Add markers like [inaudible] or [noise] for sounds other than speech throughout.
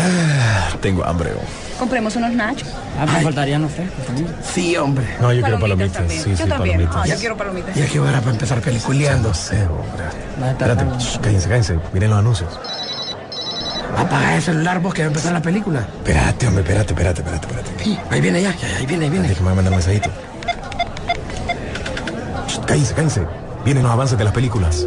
Ah, [sighs] tengo hambre. Compremos unos nachos. Ah, me faltarían los frescos Sí, hombre. No, yo quiero palomitas. también. Sí, yo sí, también. palomitas. Ah, yo quiero palomitas. Ya que hora para empezar peliculeando. Hombre. Va a estar Espérate, shh, cállense, cállense. Miren los anuncios. Apaga el celular vos que va a empezar la película. Espérate, hombre, espérate, espérate, espérate, espérate. Sí, ahí viene ya, ya, ahí viene, ahí viene. Déjame mandar un mensajito. Shh, Cállense, cállense. Vienen los avances de las películas.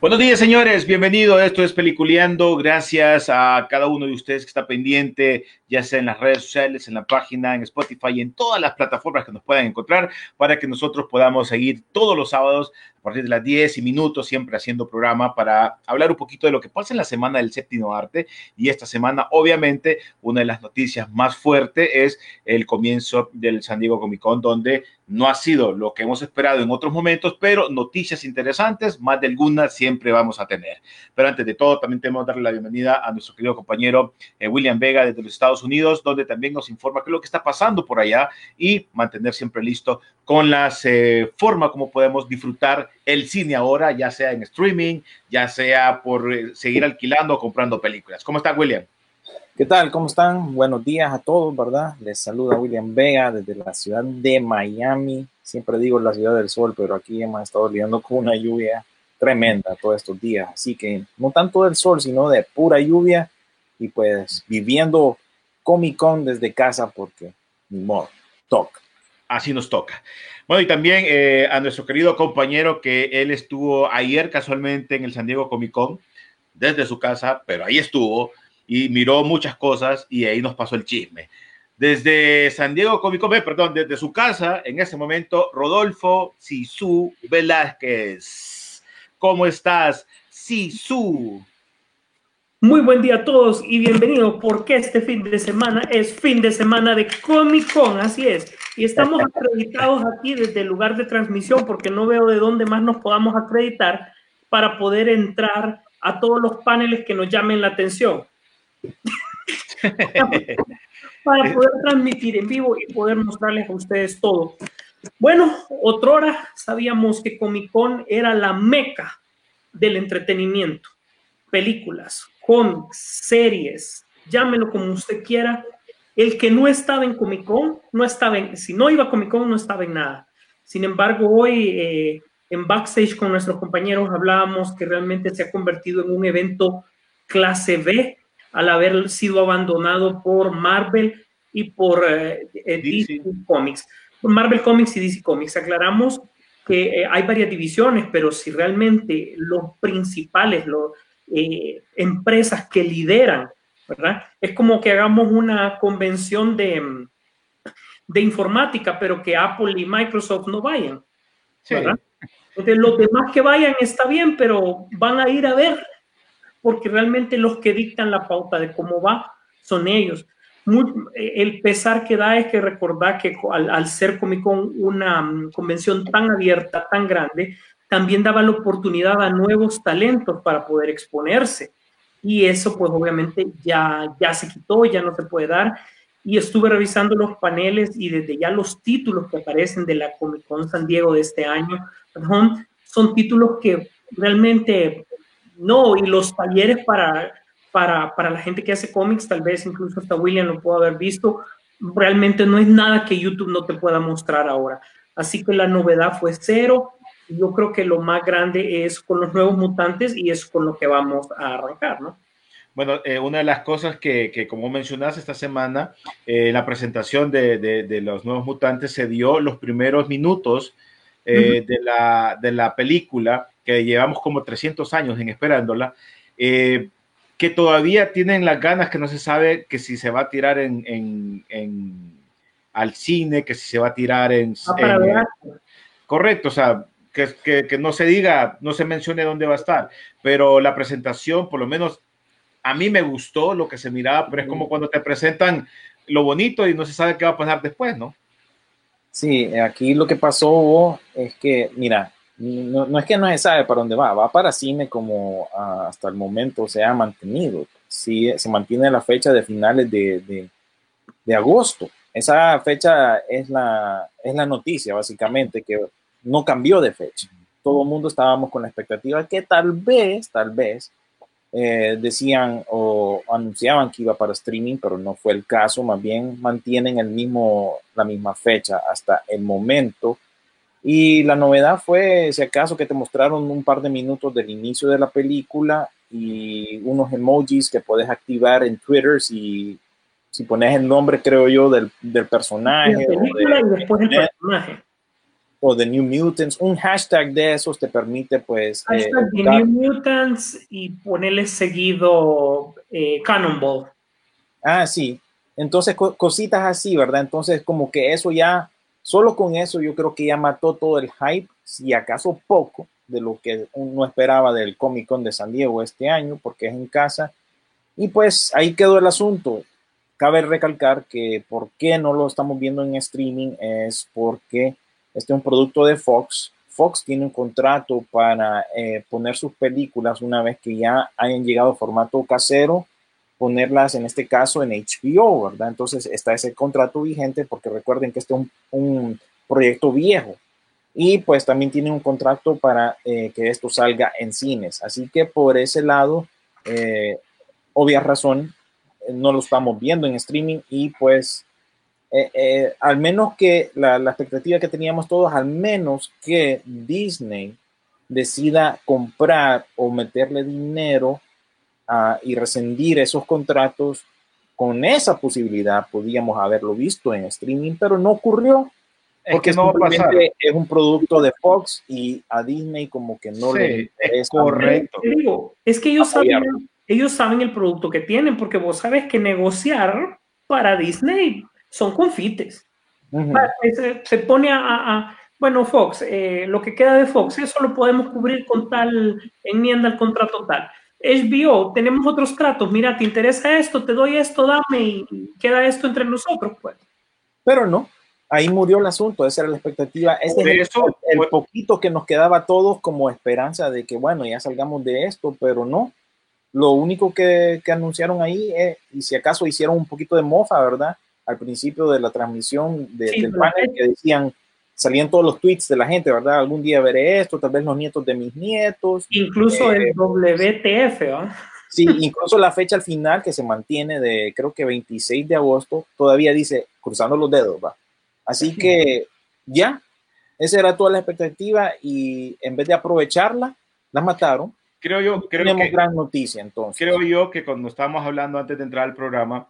Buenos días, señores. Bienvenido. Esto es Peliculeando. Gracias a cada uno de ustedes que está pendiente, ya sea en las redes sociales, en la página, en Spotify en todas las plataformas que nos puedan encontrar para que nosotros podamos seguir todos los sábados a partir de las 10 y minutos, siempre haciendo programa para hablar un poquito de lo que pasa en la semana del séptimo arte. Y esta semana, obviamente, una de las noticias más fuertes es el comienzo del San Diego Comic Con, donde no ha sido lo que hemos esperado en otros momentos, pero noticias interesantes, más de algunas siempre vamos a tener. Pero antes de todo, también tenemos que darle la bienvenida a nuestro querido compañero eh, William Vega desde los Estados Unidos, donde también nos informa qué es lo que está pasando por allá y mantener siempre listo con las eh, formas como podemos disfrutar el cine ahora, ya sea en streaming, ya sea por eh, seguir alquilando o comprando películas. ¿Cómo está, William? ¿Qué tal? ¿Cómo están? Buenos días a todos, ¿verdad? Les saluda William Vega desde la ciudad de Miami. Siempre digo la ciudad del sol, pero aquí hemos estado lidiando con una lluvia tremenda todos estos días. Así que no tanto del sol, sino de pura lluvia. Y pues viviendo Comic Con desde casa porque ni modo, toca. así nos toca. Bueno, y también eh, a nuestro querido compañero que él estuvo ayer casualmente en el San Diego Comic Con, desde su casa, pero ahí estuvo y miró muchas cosas y ahí nos pasó el chisme. Desde San Diego Comic Con, eh, perdón, desde su casa, en ese momento, Rodolfo Sisu Velázquez. ¿Cómo estás, Sisu? Muy buen día a todos y bienvenidos porque este fin de semana es fin de semana de Comic Con, así es. Y estamos acreditados aquí desde el lugar de transmisión porque no veo de dónde más nos podamos acreditar para poder entrar a todos los paneles que nos llamen la atención. [laughs] para poder transmitir en vivo y poder mostrarles a ustedes todo. Bueno, otrora sabíamos que Comic Con era la meca del entretenimiento. Películas, cómics, series, llámelo como usted quiera. El que no estaba en Comic Con, no estaba en, si no iba a Comic Con, no estaba en nada. Sin embargo, hoy eh, en backstage con nuestros compañeros hablábamos que realmente se ha convertido en un evento clase B al haber sido abandonado por Marvel y por eh, eh, DC. Comics. Marvel Comics y DC Comics. Aclaramos que eh, hay varias divisiones, pero si realmente los principales, los eh, empresas que lideran, ¿verdad? Es como que hagamos una convención de, de informática, pero que Apple y Microsoft no vayan, ¿verdad? Sí. Entonces, los demás que vayan está bien, pero van a ir a ver, porque realmente los que dictan la pauta de cómo va son ellos. Muy, el pesar que da es que recordar que al, al ser Comic Con una um, convención tan abierta, tan grande, también daba la oportunidad a nuevos talentos para poder exponerse. Y eso pues obviamente ya, ya se quitó, ya no se puede dar. Y estuve revisando los paneles y desde ya los títulos que aparecen de la Comic Con San Diego de este año son, títulos que realmente no, y los talleres para, para, para la gente que hace cómics, tal vez incluso hasta William lo pudo haber visto, realmente no es nada que YouTube no te pueda mostrar ahora. Así que la novedad fue cero. Yo creo que lo más grande es con los nuevos mutantes y es con lo que vamos a arrancar, ¿no? Bueno, eh, una de las cosas que, que como mencionaste esta semana, eh, la presentación de, de, de, los nuevos mutantes se dio los primeros minutos eh, uh -huh. de, la, de la película, que llevamos como 300 años en esperándola. Eh, que todavía tienen las ganas que no se sabe que si se va a tirar en, en- en- al cine, que si se va a tirar en... Ah, en- correcto, o sea, que, que- que no se diga, no se mencione dónde va a estar, pero la presentación, por lo menos a mí me gustó lo que se miraba, pero es como cuando te presentan lo bonito y no se sabe qué va a pasar después, ¿no? Sí, aquí lo que pasó es que, mira, no, no es que no se sabe para dónde va, va para cine como ah, hasta el momento se ha mantenido. Sí, se mantiene la fecha de finales de, de- de agosto. Esa fecha es la, es la noticia, básicamente, que no cambió de fecha. Todo el mundo estábamos con la expectativa que tal vez, tal vez, eh, decían o anunciaban que iba para streaming, pero no fue el caso, más bien mantienen el mismo, la misma fecha hasta el momento. Y la novedad fue, si acaso, que te mostraron un par de minutos del inicio de la película y unos emojis que puedes activar en Twitter si, si pones el nombre, creo yo, del, del personaje de, y después el personaje. O de New Mutants. Un hashtag de esos te permite, pues, eh, Hashtag The buscar- New Mutants y ponerle seguido eh, Cannonball. Ah, sí. Entonces, co- cositas así, ¿verdad? Entonces, como que eso ya, solo con eso yo creo que ya mató todo el hype, si acaso poco, de lo que uno esperaba del Comic Con de San Diego este año, porque es en casa. Y pues ahí quedó el asunto. Cabe recalcar que por qué no lo estamos viendo en streaming es porque este es un producto de Fox. Fox tiene un contrato para eh, poner sus películas una vez que ya hayan llegado a formato casero ponerlas en este caso en HBO, ¿verdad? Entonces está ese contrato vigente porque recuerden que este es un, un proyecto viejo y pues también tiene un contrato para eh, que esto salga en cines. Así que por ese lado, eh, obvia razón, eh, no lo estamos viendo en streaming y pues eh, eh, al menos que la, la expectativa que teníamos todos, al menos que Disney decida comprar o meterle dinero ah, y rescindir esos contratos, con esa posibilidad podíamos haberlo visto en streaming, pero no ocurrió. Es Porque que no va a pasar. es un producto de Fox y a Disney como que no Sí, le es correcto. Digo, es que ellos saben, ellos saben el producto que tienen, porque vos sabes que negociar para Disney son confites. Ujú. Va, Se, se pone a, a- a- bueno, Fox, eh, lo que queda de Fox, eso lo podemos cubrir con tal enmienda al contrato tal. HBO, tenemos otros tratos, mira, ¿te interesa esto? Te doy esto, dame y queda esto entre nosotros, pues. Pero no, ahí murió el asunto, esa era la expectativa. Ese es el- eso, el, pues- poquito que nos quedaba a todos como esperanza de que, bueno, ya salgamos de esto, pero no. Lo único que, que anunciaron ahí, es, y si acaso hicieron un poquito de mofa, ¿verdad? Al principio de la transmisión de- Sí, del panel que decían, salían todos los tweets de la gente, ¿verdad? Algún día veré esto, tal vez los nietos de mis nietos. Incluso Eh, el WTF, ¿ah? Sí, incluso la fecha al final que se mantiene de creo que 26 de agosto, todavía dice cruzando los dedos, va. Así que ya, esa era toda la expectativa y en vez de aprovecharla, la mataron. Creo yo, creo Tenemos que, gran noticia entonces. creo yo que cuando estábamos hablando antes de entrar al programa,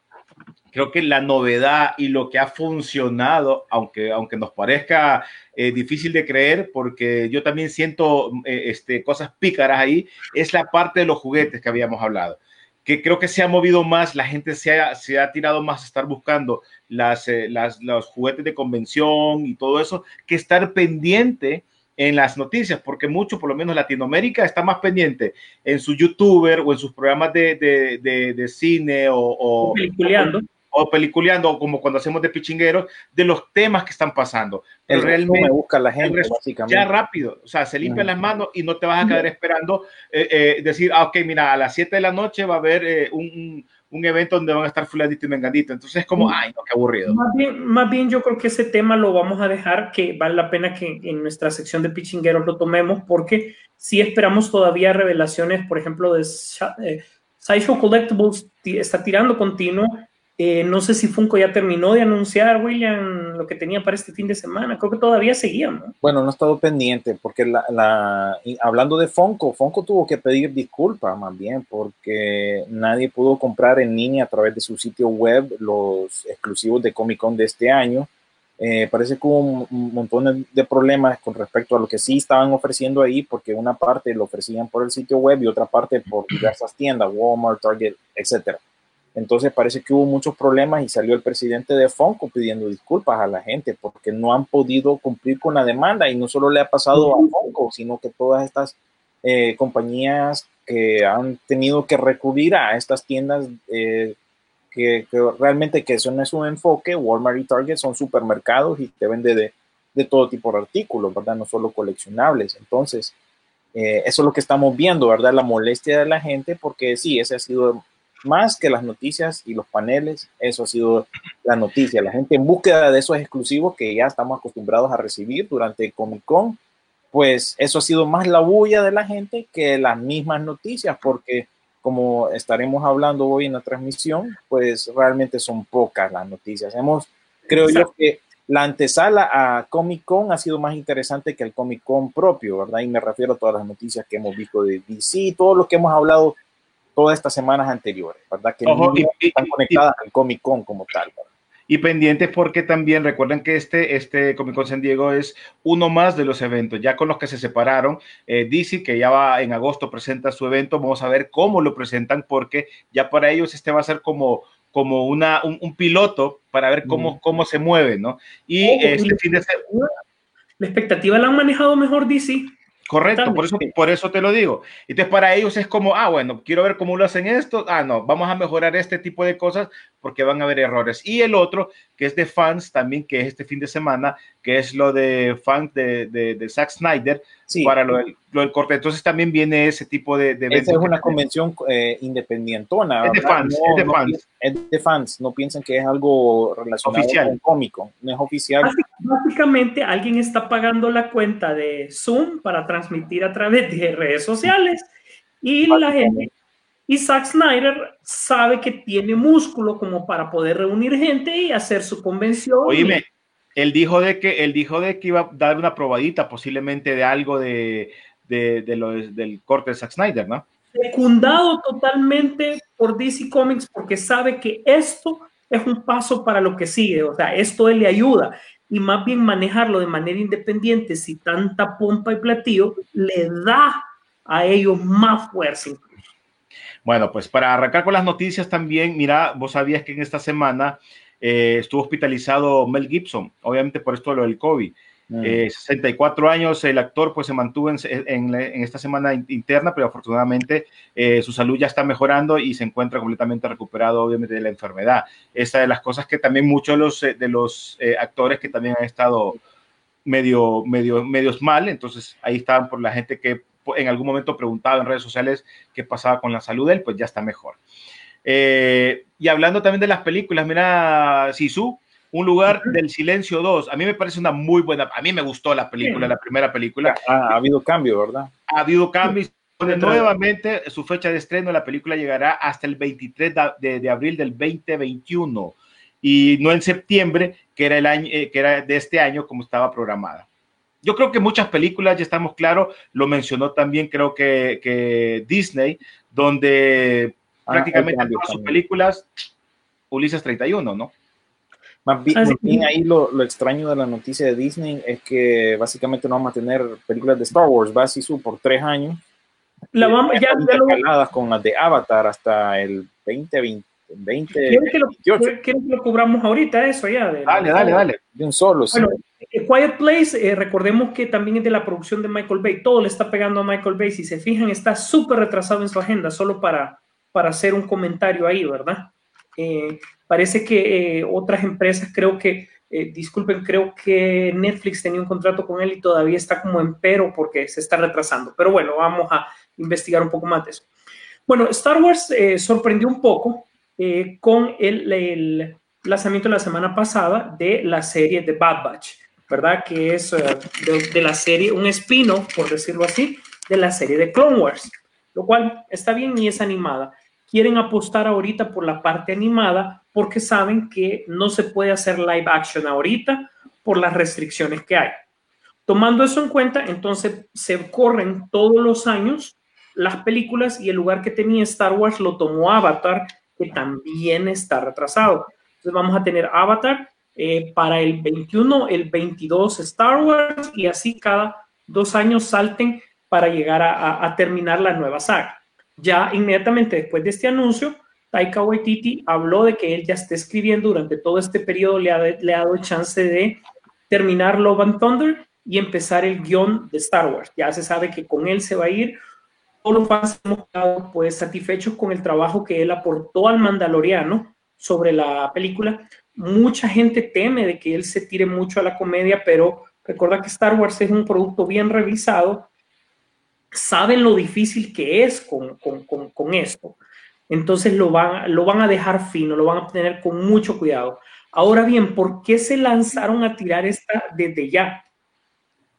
creo que la novedad y lo que ha funcionado, aunque, aunque nos parezca eh, difícil de creer, porque yo también siento eh, este, cosas pícaras ahí, es la parte de los juguetes que habíamos hablado. Que creo que se ha movido más, la gente se ha, se ha tirado más a estar buscando las, eh, las, los juguetes de convención y todo eso, que estar pendiente en las noticias, porque mucho, por lo menos Latinoamérica, está más pendiente en su youtuber o en sus programas de, de, de, de cine o, o, Peliculeando. O peliculeando, como cuando hacemos de pichingueros, de los temas que están pasando. Pero el realmente me busca la gente, básicamente. ya rápido, o sea, se limpian las manos y no te vas a quedar esperando eh, eh, decir, ah, ok, mira, a las 7 de la noche va a haber eh, un, un- evento donde van a estar fulanito y menganito. Entonces es como, ay, no, qué aburrido. Más bien, más bien yo creo que ese tema lo vamos a dejar, que vale la pena que en nuestra sección de pichingueros lo tomemos, porque si esperamos todavía revelaciones, por ejemplo, de Sha- eh, Sideshow Collectibles ti- está tirando continuo. Eh, no sé si Funko ya terminó de anunciar, William, lo que tenía para este fin de semana. Creo que todavía seguía, ¿no? Bueno, no he estado pendiente porque la, la- y hablando de Fonco, Fonco tuvo que pedir disculpas más bien porque nadie pudo comprar en línea a través de su sitio web los exclusivos de Comic Con de este año. Eh, parece que hubo un, un montón de- de problemas con respecto a lo que sí estaban ofreciendo ahí, porque una parte lo ofrecían por el sitio web y otra parte por [clears throat] diversas tiendas, Walmart, Target, etcétera. Entonces parece que hubo muchos problemas y salió el presidente de Funko pidiendo disculpas a la gente porque no han podido cumplir con la demanda y no solo le ha pasado a Funko, sino que todas estas eh, compañías que han tenido que recurrir a estas tiendas eh, que, que realmente que eso no es un enfoque, Walmart y Target son supermercados y te vende de, de todo tipo de artículos, ¿verdad? No solo coleccionables. Entonces, eh, eso es lo que estamos viendo, ¿verdad? La molestia de la gente, porque sí, ese ha sido más que las noticias y los paneles, eso ha sido la noticia. La gente en búsqueda de esos exclusivos que ya estamos acostumbrados a recibir durante Comic Con, pues eso ha sido más la bulla de la gente que las mismas noticias, porque como estaremos hablando hoy en la transmisión, pues realmente son pocas las noticias. Hemos, creo yo que la antesala a Comic Con ha sido más interesante que el Comic Con propio, ¿verdad? Y me refiero a todas las noticias que hemos visto de DC, todo lo que hemos hablado todas estas semanas anteriores, ¿verdad? Que Ojo, no y- y- están conectadas al Comic Con como tal. ¿verdad? Y pendientes porque también recuerden que este, este Comic Con San Diego es uno más de los eventos, ya con los que se separaron. Eh, DC, que ya va en agosto, presenta su evento. Vamos a ver cómo lo presentan, porque ya para ellos este va a ser como, como una, un, un piloto para ver cómo, Mm. cómo se mueve, ¿no? Y y este la- fin de semana. La expectativa la han manejado mejor DC. Correcto, por eso, por eso te lo digo. Entonces, para ellos es como, ah, bueno, quiero ver cómo lo hacen esto. Ah, no, vamos a mejorar este tipo de cosas porque van a haber errores. Y el otro, que es de fans también, que es este fin de semana, que es lo de fans de, de, de Zack Snyder Sí, para lo del, lo del corte. Entonces, también viene ese tipo de, de esa es una convención eh, independientona. Es de fans, No- es de no fans. pi- es de fans. No piensan que es algo relacionado Oficial. con cómico. No es oficial. Básic- Básicamente, alguien está pagando la cuenta de Zoom para transmitir a través de redes sociales y la gente y Zack Snyder sabe que tiene músculo como para poder reunir gente y hacer su convención. Oíme, él dijo de que él dijo de que iba a dar una probadita posiblemente de algo de, de, de lo del corte de Zack Snyder, ¿no? secundado totalmente por DC Comics porque sabe que esto es un paso para lo que sigue, o sea, esto él le ayuda y más bien manejarlo de manera independiente, si tanta pompa y platillo, le da a ellos más fuerza. Bueno, pues para arrancar con las noticias también, mira, vos sabías que en esta semana eh, estuvo hospitalizado Mel Gibson, obviamente por esto de lo del COVID. Mm. Eh, 64 años, el actor pues se mantuvo en, en- en esta semana in- interna, pero afortunadamente eh, su salud ya está mejorando y se encuentra completamente recuperado obviamente de la enfermedad. Esta de las cosas que también muchos de los, eh, de los eh, actores que también han estado medio, medio, medios mal, entonces ahí estaban por la gente que en algún momento preguntaba en redes sociales qué pasaba con la salud de él, pues ya está mejor. Eh, y hablando también de las películas, mira, Sisu, Un lugar del silencio 2. A mí me parece una muy buena, a mí me gustó la película, la primera película. Ah, ha habido cambio, ¿verdad? Ha habido cambios. Nuevamente, su fecha de estreno, la película llegará hasta el 23 de, abril del 2021 y no en septiembre, que era, el año, eh, que era de este año como estaba programada. Yo creo que muchas películas, ya estamos claros, lo mencionó también creo que, que Disney, donde ah, prácticamente todas sus películas, Ulises 31, ¿no? Más bien, más bien ahí lo, lo, extraño de la noticia de Disney es que básicamente no vamos a tener películas de Star Wars, va así su por tres años. La vamos, ya, ya lo... con las de Avatar hasta el 2020. 20, ¿Quieren que, lo, ¿quieren que lo cobramos ahorita eso ya? De, dale, dale, dale. De un solo, sí. Bueno, Quiet Place, eh, recordemos que también es de la producción de Michael Bay. Todo le está pegando a Michael Bay. Si se fijan, está súper retrasado en su agenda, solo para, para hacer un comentario ahí, ¿verdad? Eh, parece que eh, otras empresas, creo que, eh, disculpen, creo que Netflix tenía un contrato con él y todavía está como en pero porque se está retrasando. Pero bueno, vamos a investigar un poco más de eso. Bueno, Star Wars sorprendió un poco con el, el, lanzamiento la semana pasada de la serie de Bad Batch, ¿verdad? Que es de, la serie, un espino, por decirlo así, de la serie de Clone Wars, lo cual está bien y es animada. Quieren apostar ahorita por la parte animada porque saben que no se puede hacer live action ahorita por las restricciones que hay. Tomando eso en cuenta, entonces se corren todos los años las películas y el lugar que tenía Star Wars lo tomó Avatar, que también está retrasado. Entonces vamos a tener Avatar eh, para el 21, el 22 Star Wars y así cada dos años salten para llegar a, a terminar la nueva saga. Ya inmediatamente después de este anuncio, Taika Waititi habló de que él ya está escribiendo durante todo este periodo, le ha, le ha dado chance de terminar Love and Thunder y empezar el guion de Star Wars. Ya se sabe que con él se va a ir. Todos los fans hemos quedado pues satisfechos con el trabajo que él aportó al Mandaloriano sobre la película. Mucha gente teme de que él se tire mucho a la comedia, pero recuerda que Star Wars es un producto bien revisado. Saben lo difícil que es con, con, con, con esto. Entonces lo van, lo van a dejar fino, lo van a tener con mucho cuidado. Ahora bien, ¿por qué se lanzaron a tirar esta desde ya?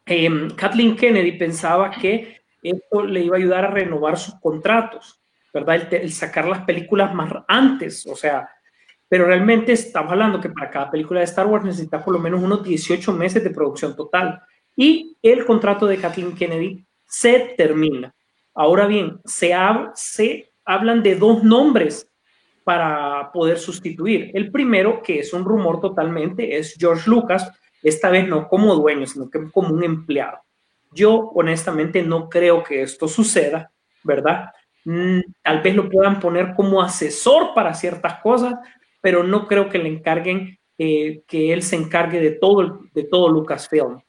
Eh, Kathleen Kennedy pensaba que esto le iba a ayudar a renovar sus contratos, ¿verdad? El, el, sacar las películas más antes, o sea, pero realmente estamos hablando que para cada película de Star Wars necesita por lo menos unos 18 meses de producción total. Y el contrato de Kathleen Kennedy se termina. Ahora bien, se, hablan de dos nombres para poder sustituir. El primero, que es un rumor totalmente, es George Lucas, esta vez no como dueño, sino que como un empleado. Yo honestamente no creo que esto suceda, ¿verdad? Mm, tal vez lo puedan poner como asesor para ciertas cosas, pero no creo que le encarguen eh, que él se encargue de todo, de todo Lucasfilm.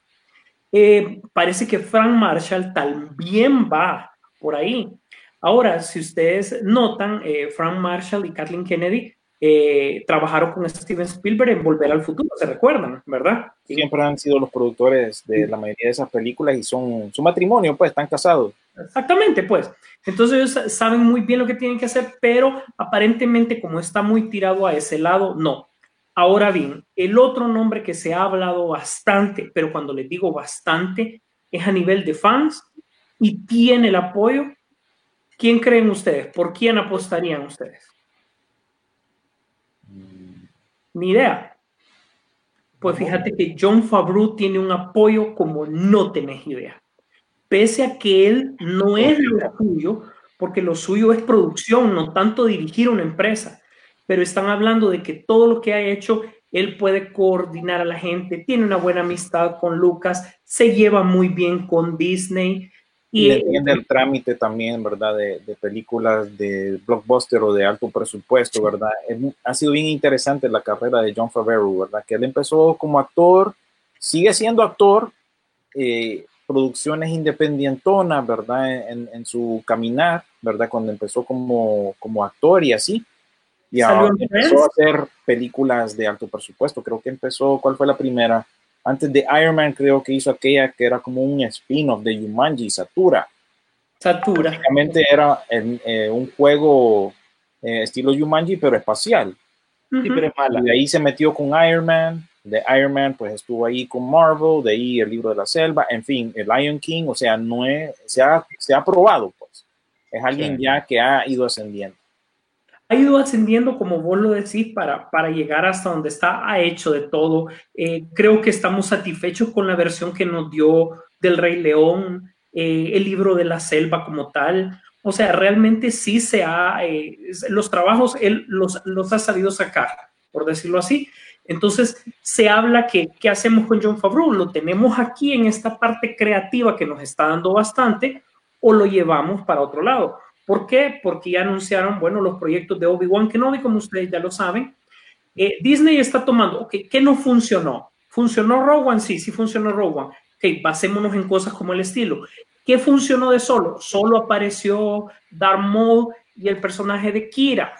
Eh, parece que Frank Marshall también va por ahí. Ahora, si ustedes notan, eh, Frank Marshall y Kathleen Kennedy eh, trabajaron con Steven Spielberg en Volver al Futuro, ¿se recuerdan? ¿Verdad? Siempre han sido los productores de la mayoría de esas películas y son su matrimonio, pues, están casados. Exactamente, pues. Entonces ellos saben muy bien lo que tienen que hacer, pero aparentemente como está muy tirado a ese lado, no. Ahora bien, el otro nombre que se ha hablado bastante, pero cuando les digo bastante, es a nivel de fans y tiene el apoyo ¿Quién creen ustedes? ¿Por quién apostarían ustedes? Ni idea. Pues fíjate que John Favreau tiene un apoyo como no tenés idea. Pese a que él no es lo suyo, porque lo suyo es producción, no tanto dirigir una empresa. Pero están hablando de que todo lo que ha hecho, él puede coordinar a la gente, tiene una buena amistad con Lucas, se lleva muy bien con Disney y, entiende el trámite también, ¿verdad? De, de, películas de blockbuster o de alto presupuesto, ¿verdad? Ha sido bien interesante la carrera de John Favreau, ¿verdad? Que él empezó como actor, sigue siendo actor, eh, producciones independientonas, ¿verdad? En, en, su caminar, ¿verdad? Cuando empezó como, como actor y así. Y ahora empezó a hacer películas de alto presupuesto. Creo que empezó, ¿cuál fue la primera? Antes de Iron Man creo que hizo aquella que era como un spin-off de Jumanji, Satura. Satura. Básicamente era en, eh, un juego eh, estilo Jumanji, pero espacial. Uh -huh. sí, pero es mala. Y de ahí se metió con Iron Man. De Iron Man, pues estuvo ahí con Marvel. De ahí el libro de la selva. En fin, el Lion King. O sea, no es, se ha, se ha probado, pues. Es alguien sí. ya que ha ido ascendiendo ido ascendiendo, como vos lo decís, para, para llegar hasta donde está, ha hecho de todo. Eh, creo que estamos satisfechos con la versión que nos dio del Rey León, eh, el libro de la selva como tal. O sea, realmente sí se ha, eh, los trabajos él los, los ha sabido sacar, por decirlo así. Entonces, se habla que, ¿qué hacemos con John Favreau? ¿Lo tenemos aquí en esta parte creativa que nos está dando bastante o lo llevamos para otro lado? ¿Por qué? Porque ya anunciaron, bueno, los proyectos de Obi-Wan Kenobi, como ustedes ya lo saben. Eh, Disney está tomando, ok, ¿qué no funcionó? ¿Funcionó Rogue One? Sí, sí funcionó Rogue One. Ok, basémonos en cosas como el estilo. ¿Qué funcionó de solo? Solo apareció Darth Maul y el personaje de Kira,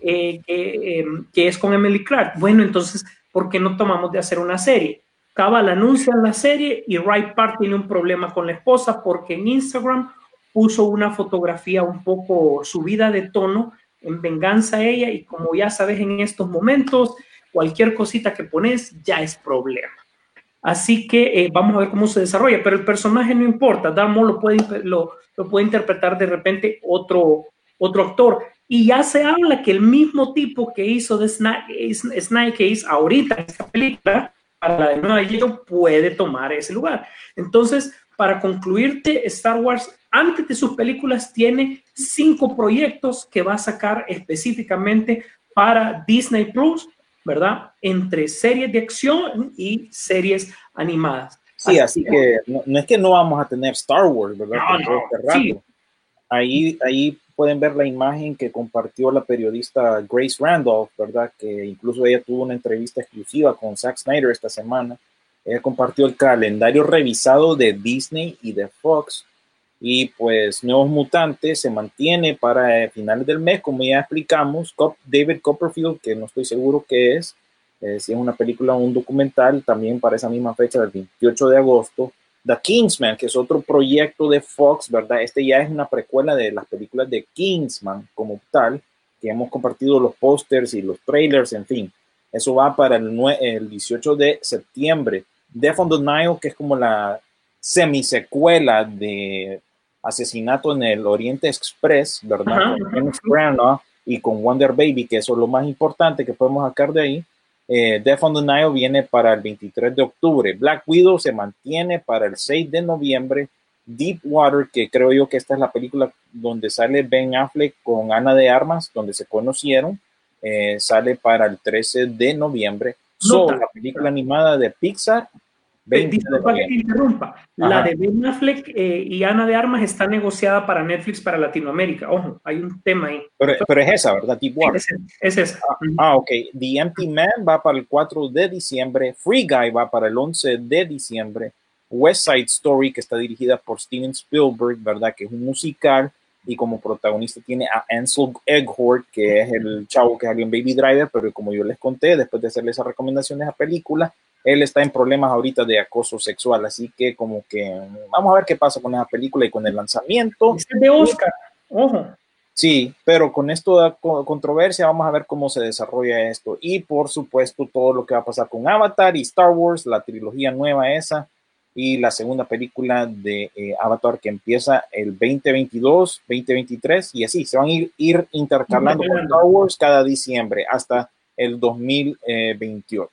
eh, eh, que es con Emily Clark. Bueno, entonces, ¿por qué no tomamos de hacer una serie? Cabal anuncia la serie y Wright Park tiene un problema con la esposa porque en Instagram puso una fotografía un poco subida de tono en venganza a ella y como ya sabes en estos momentos, cualquier cosita que pones ya es problema. Así que eh, vamos a ver cómo se desarrolla, pero el personaje no importa, Darmo lo puede, lo, puede interpretar de repente otro, otro actor. Y ya se habla que el mismo tipo que hizo de Snake Case ahorita en esta película, para la de Nueva York, puede tomar ese lugar. Entonces, para concluirte, Star Wars antes de sus películas tiene cinco proyectos que va a sacar específicamente para Disney Plus ¿verdad? Entre series de acción y series animadas. Sí, así que no, no es que no vamos a tener Star Wars, ¿verdad? No, este sí. Ahí, ahí pueden ver la imagen que compartió la periodista Grace Randolph, ¿verdad? Que incluso ella tuvo una entrevista exclusiva con Zack Snyder esta semana. Ella compartió el calendario revisado de Disney y de Fox. Y pues Nuevos Mutantes se mantiene para eh, finales del mes, como ya explicamos. David Copperfield, que no estoy seguro qué es, eh, si es una película o un documental, también para esa misma fecha del 28 de agosto. The Kingsman, que es otro proyecto de Fox, ¿verdad? Este ya es una precuela de las películas de Kingsman como tal, que hemos compartido los pósters y los trailers, en fin. Eso va para el, el 18 de septiembre. Death on the Nile, que es como la semisecuela de Asesinato en el Oriente Express, ¿verdad? Con. Kenneth Branagh y con Wonder Baby, que eso es lo más importante que podemos sacar de ahí. Eh, Death on the Nile viene para el 23 de octubre. Black Widow se mantiene para el 6 de noviembre. Deep Water, que creo yo que esta es la película donde sale Ben Affleck con Ana de Armas, donde se conocieron, eh, sale para el 13 de noviembre. So, la película animada de Pixar, Eh, 20 de Disculpa que te interrumpa. La Ajá. de Ben Affleck eh, y Ana de Armas está negociada para Netflix para Latinoamérica. Ojo, hay un tema ahí. Pero, pero es esa, ¿verdad? Deep Water. Es, es esa. Ujú. Ah, ok. The Empty Man va para el 4 de diciembre. Free Guy va para el 11 de diciembre. West Side Story, que está dirigida por Steven Spielberg, ¿verdad? Que es un musical y como protagonista tiene a Ansel Elgort, que es el chavo que salió en Baby Driver, pero como yo les conté, después de hacerle esas recomendaciones a película, él está en problemas ahorita de acoso sexual, así que como que vamos a ver qué pasa con esa película y con el lanzamiento. Es de Oscar. Ojo. Sí, pero con esto de co- controversia vamos a ver cómo se desarrolla esto y por supuesto todo lo que va a pasar con Avatar y Star Wars, la trilogía nueva esa y la segunda película de eh, Avatar que empieza el 2022, 2023 y así se van a ir, ir intercalando con. Star Wars cada diciembre hasta el 2028.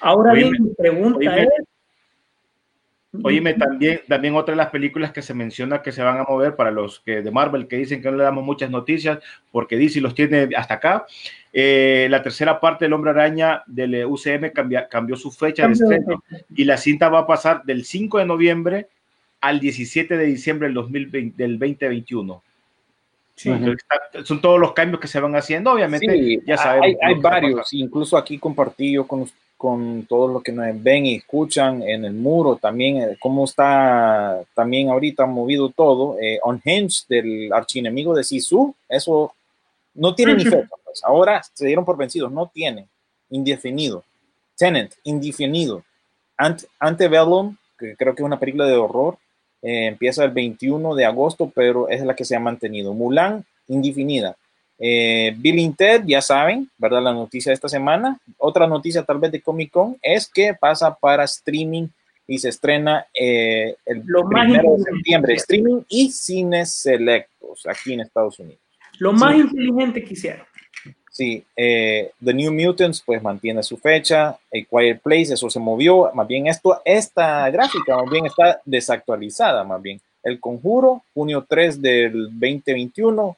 Ahora Oíme, bien, mi pregunta oíme. es. Oíme, también, también otra de las películas que se menciona que se van a mover para los que de Marvel que dicen que no le damos muchas noticias porque DC los tiene hasta acá. Eh, la tercera parte del Hombre Araña del UCM cambia- cambió su fecha de estreno y la cinta va a pasar del 5 de noviembre al 17 de diciembre del, 2020, del 2021. Sí. Son todos los cambios que se van haciendo, obviamente. Sí, ya sabemos hay, varios, incluso aquí compartí yo con, con todos los que nos ven y escuchan en el muro también, eh, cómo está también ahorita movido todo. Eh, Unhinged del archienemigo de Sisu, eso no tiene ni fecha, pues. ahora se dieron por vencidos, no tiene, indefinido. Tenant, indefinido. Ant Antebellum, que creo que es una película de horror, eh, empieza el 21 de agosto, pero es la que se ha mantenido. Mulan, indefinida. Eh, Bill Ted, ya saben, ¿verdad? La noticia de esta semana. Otra noticia tal vez de Comic Con es que pasa para streaming y se estrena eh, el Lo más primero de septiembre. Streaming y cines selectos aquí en Estados Unidos. Lo más Sí. inteligente que hicieron. Sí, eh, The New Mutants pues mantiene su fecha, A Quiet Place, eso se movió, más bien esto, esta gráfica más bien está desactualizada, más bien. El Conjuro, junio 3 del 2021,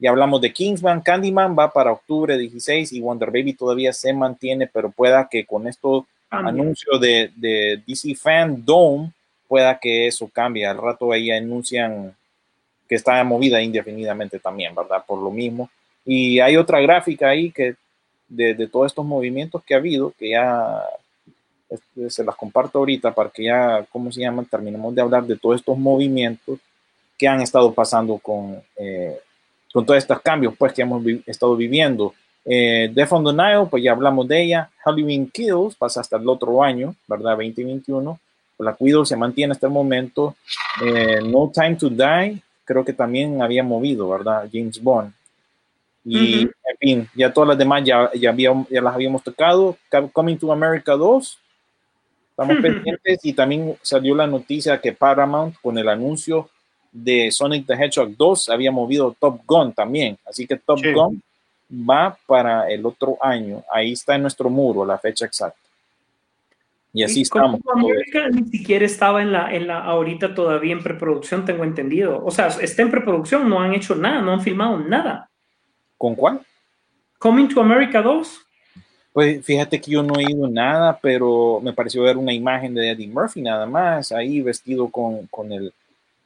y hablamos de Kingsman, Candyman va para octubre 16 y Wonder Baby todavía se mantiene, pero pueda que con estos anuncios de, de DC Fan Dome pueda que eso cambie. Al rato ahí anuncian que está movida indefinidamente también, ¿verdad? Por lo mismo. Y hay otra gráfica ahí que de, de todos estos movimientos que ha habido, que ya este, se las comparto ahorita para que ya, ¿cómo se llaman? Terminemos de hablar de todos estos movimientos que han estado pasando con, eh, con todos estos cambios pues, que hemos vi- estado viviendo. Eh, Death on the Nile, pues ya hablamos de ella. Halloween Kills pasa hasta el otro año, ¿verdad? 2021. La Cuido se mantiene hasta el momento. Eh, no Time to Die, creo que también había movido, ¿verdad? James Bond. Y, Ujú. en fin, ya todas las demás ya, ya, había- ya las habíamos tocado. Ca- Coming to America 2, estamos Ujú. pendientes. Y también salió la noticia que Paramount, con el anuncio de Sonic the Hedgehog 2, había movido Top Gun también. Así que Top Sí. Gun va para el otro año. Ahí está en nuestro muro la fecha exacta. Y así Y estamos. América ni siquiera estaba en la, en la, ahorita todavía en preproducción, tengo entendido. O sea, está en preproducción, no han hecho nada, no han filmado nada. ¿Con cuál? Coming to America 2. Pues fíjate que yo no he ido nada, pero me pareció ver una imagen de Eddie Murphy nada más, ahí vestido con, con el,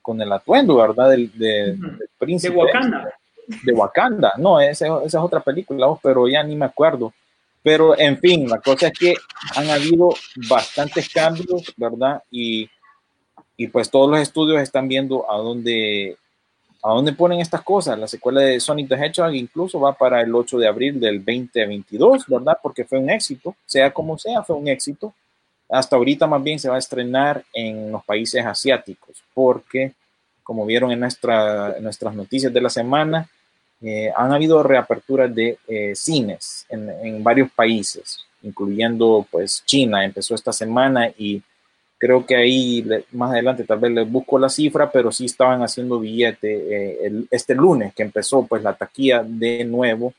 con el atuendo, ¿verdad? Del, de, Ujú. del príncipe. De Wakanda. De Wakanda. No, esa, esa es otra película, oh, pero ya ni me acuerdo. Pero en fin, la cosa es que han habido bastantes cambios, ¿verdad? Y, y pues todos los estudios están viendo a dónde, a dónde ponen estas cosas. La secuela de Sonic the Hedgehog incluso va para el 8 de abril del 2022, ¿verdad? Porque fue un éxito, sea como sea, fue un éxito. Hasta ahorita más bien se va a estrenar en los países asiáticos, porque como vieron en, nuestra, en nuestras noticias de la semana, eh, han habido reaperturas de eh, cines en, varios países, incluyendo pues China, empezó esta semana y creo que ahí más adelante tal vez les busco la cifra, pero sí estaban haciendo billete eh, este lunes que empezó pues la taquilla de nuevo.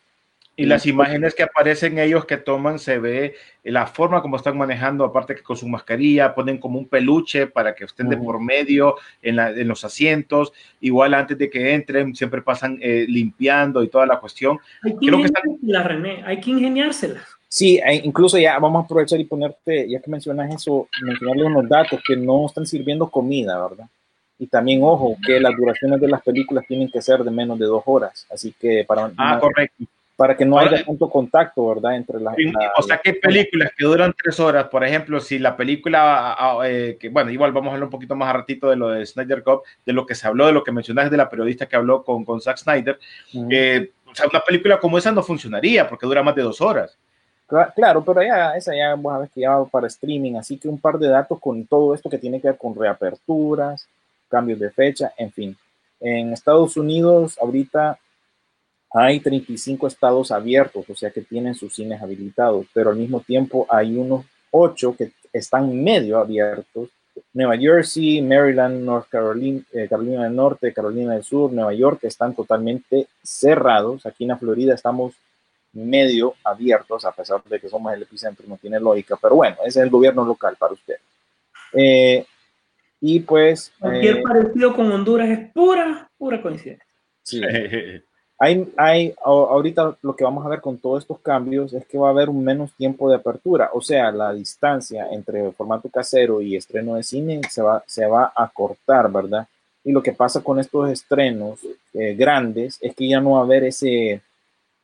Y las imágenes que aparecen ellos que toman, se ve la forma como están manejando, aparte que con su mascarilla, ponen como un peluche para que estén de por medio en, la, en los asientos. Igual antes de que entren, siempre pasan eh, limpiando y toda la cuestión. Hay que Creo que están... René, hay que ingeniárselas. Sí, incluso ya vamos a aprovechar y ponerte, ya que mencionas eso, mencionarle unos datos que no están sirviendo comida, ¿verdad? Y también, ojo, que las duraciones de las películas tienen que ser de menos de dos horas. Así que para... Ah, una, correcto para que no haya tanto contacto, ¿verdad? Entre las. La, o sea, que películas que duran tres horas, por ejemplo, si la película, eh, que bueno, igual vamos a hablar un poquito más a ratito de lo de Snyder Cup, de lo que se habló, de lo que mencionaste de la periodista que habló con, con Zack Snyder, uh -huh. eh, o sea, una película como esa no funcionaría porque dura más de dos horas. Claro, pero ya, esa ya, a ver que ya va para streaming, así que un par de datos con todo esto que tiene que ver con reaperturas, cambios de fecha, en fin. En Estados Unidos, ahorita hay 35 estados abiertos, o sea que tienen sus cines habilitados, pero al mismo tiempo hay unos 8 que están medio abiertos. Nueva Jersey, Maryland, North Carolina, eh, Carolina del Norte, Carolina del Sur, Nueva York están totalmente cerrados. Aquí en la Florida estamos medio abiertos, a pesar de que somos el epicentro, no tiene lógica, pero bueno, ese es el gobierno local para usted. Eh, y pues... Cualquier eh, parecido con Honduras es pura, pura coincidencia. Sí. [laughs] Hay, hay, ahorita lo que vamos a ver con todos estos cambios es que va a haber un menos tiempo de apertura, o sea, la distancia entre formato casero y estreno de cine se va, se va a cortar, ¿verdad? Y lo que pasa con estos estrenos eh, grandes es que ya no va a haber ese,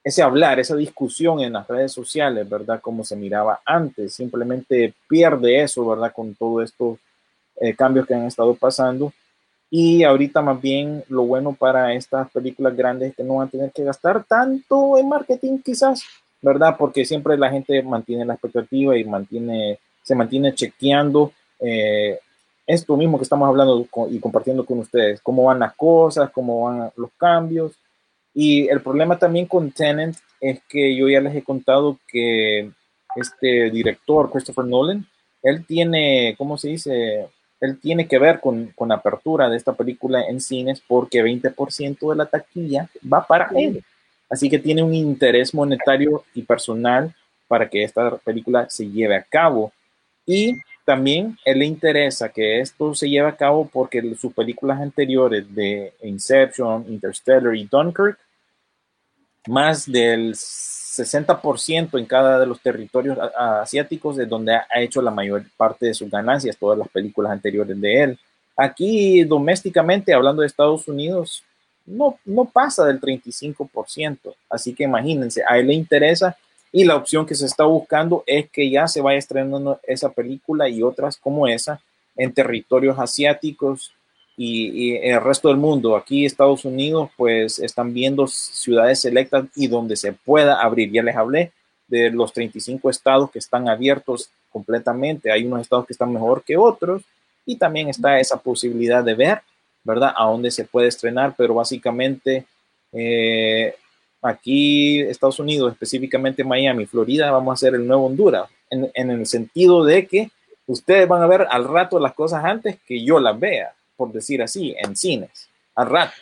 ese hablar, esa discusión en las redes sociales, ¿verdad? Como se miraba antes, simplemente pierde eso, ¿verdad? Con todos estos eh, cambios que han estado pasando. Y ahorita más bien lo bueno para estas películas grandes es que no van a tener que gastar tanto en marketing quizás, ¿verdad? Porque siempre la gente mantiene la expectativa y mantiene, se mantiene chequeando eh, esto mismo que estamos hablando y compartiendo con ustedes, cómo van las cosas, cómo van los cambios. Y el problema también con Tenant es que yo ya les he contado que este director, Christopher Nolan, él tiene, ¿cómo se dice? Él tiene que ver con, con la apertura de esta película en cines porque 20% de la taquilla va para él. Así que tiene un interés monetario y personal para que esta película se lleve a cabo. Y también él le interesa que esto se lleve a cabo porque sus películas anteriores de Inception, Interstellar y Dunkirk, más del 60% en cada de los territorios asiáticos es donde ha hecho la mayor parte de sus ganancias, todas las películas anteriores de él. Aquí domésticamente, hablando de Estados Unidos, no, no pasa del 35%. Así que imagínense, a él le interesa y la opción que se está buscando es que ya se vaya estrenando esa película y otras como esa en territorios asiáticos y, y, el resto del mundo. Aquí Estados Unidos, pues están viendo ciudades selectas y donde se pueda abrir. Ya les hablé de los 35 estados que están abiertos completamente. Hay unos estados que están mejor que otros y también está esa posibilidad de ver, ¿verdad? A dónde se puede estrenar, pero básicamente eh, aquí Estados Unidos, específicamente Miami, Florida, vamos a hacer el nuevo Honduras, en, en el sentido de que ustedes van a ver al rato las cosas antes que yo las vea por decir así, en cines, al rato,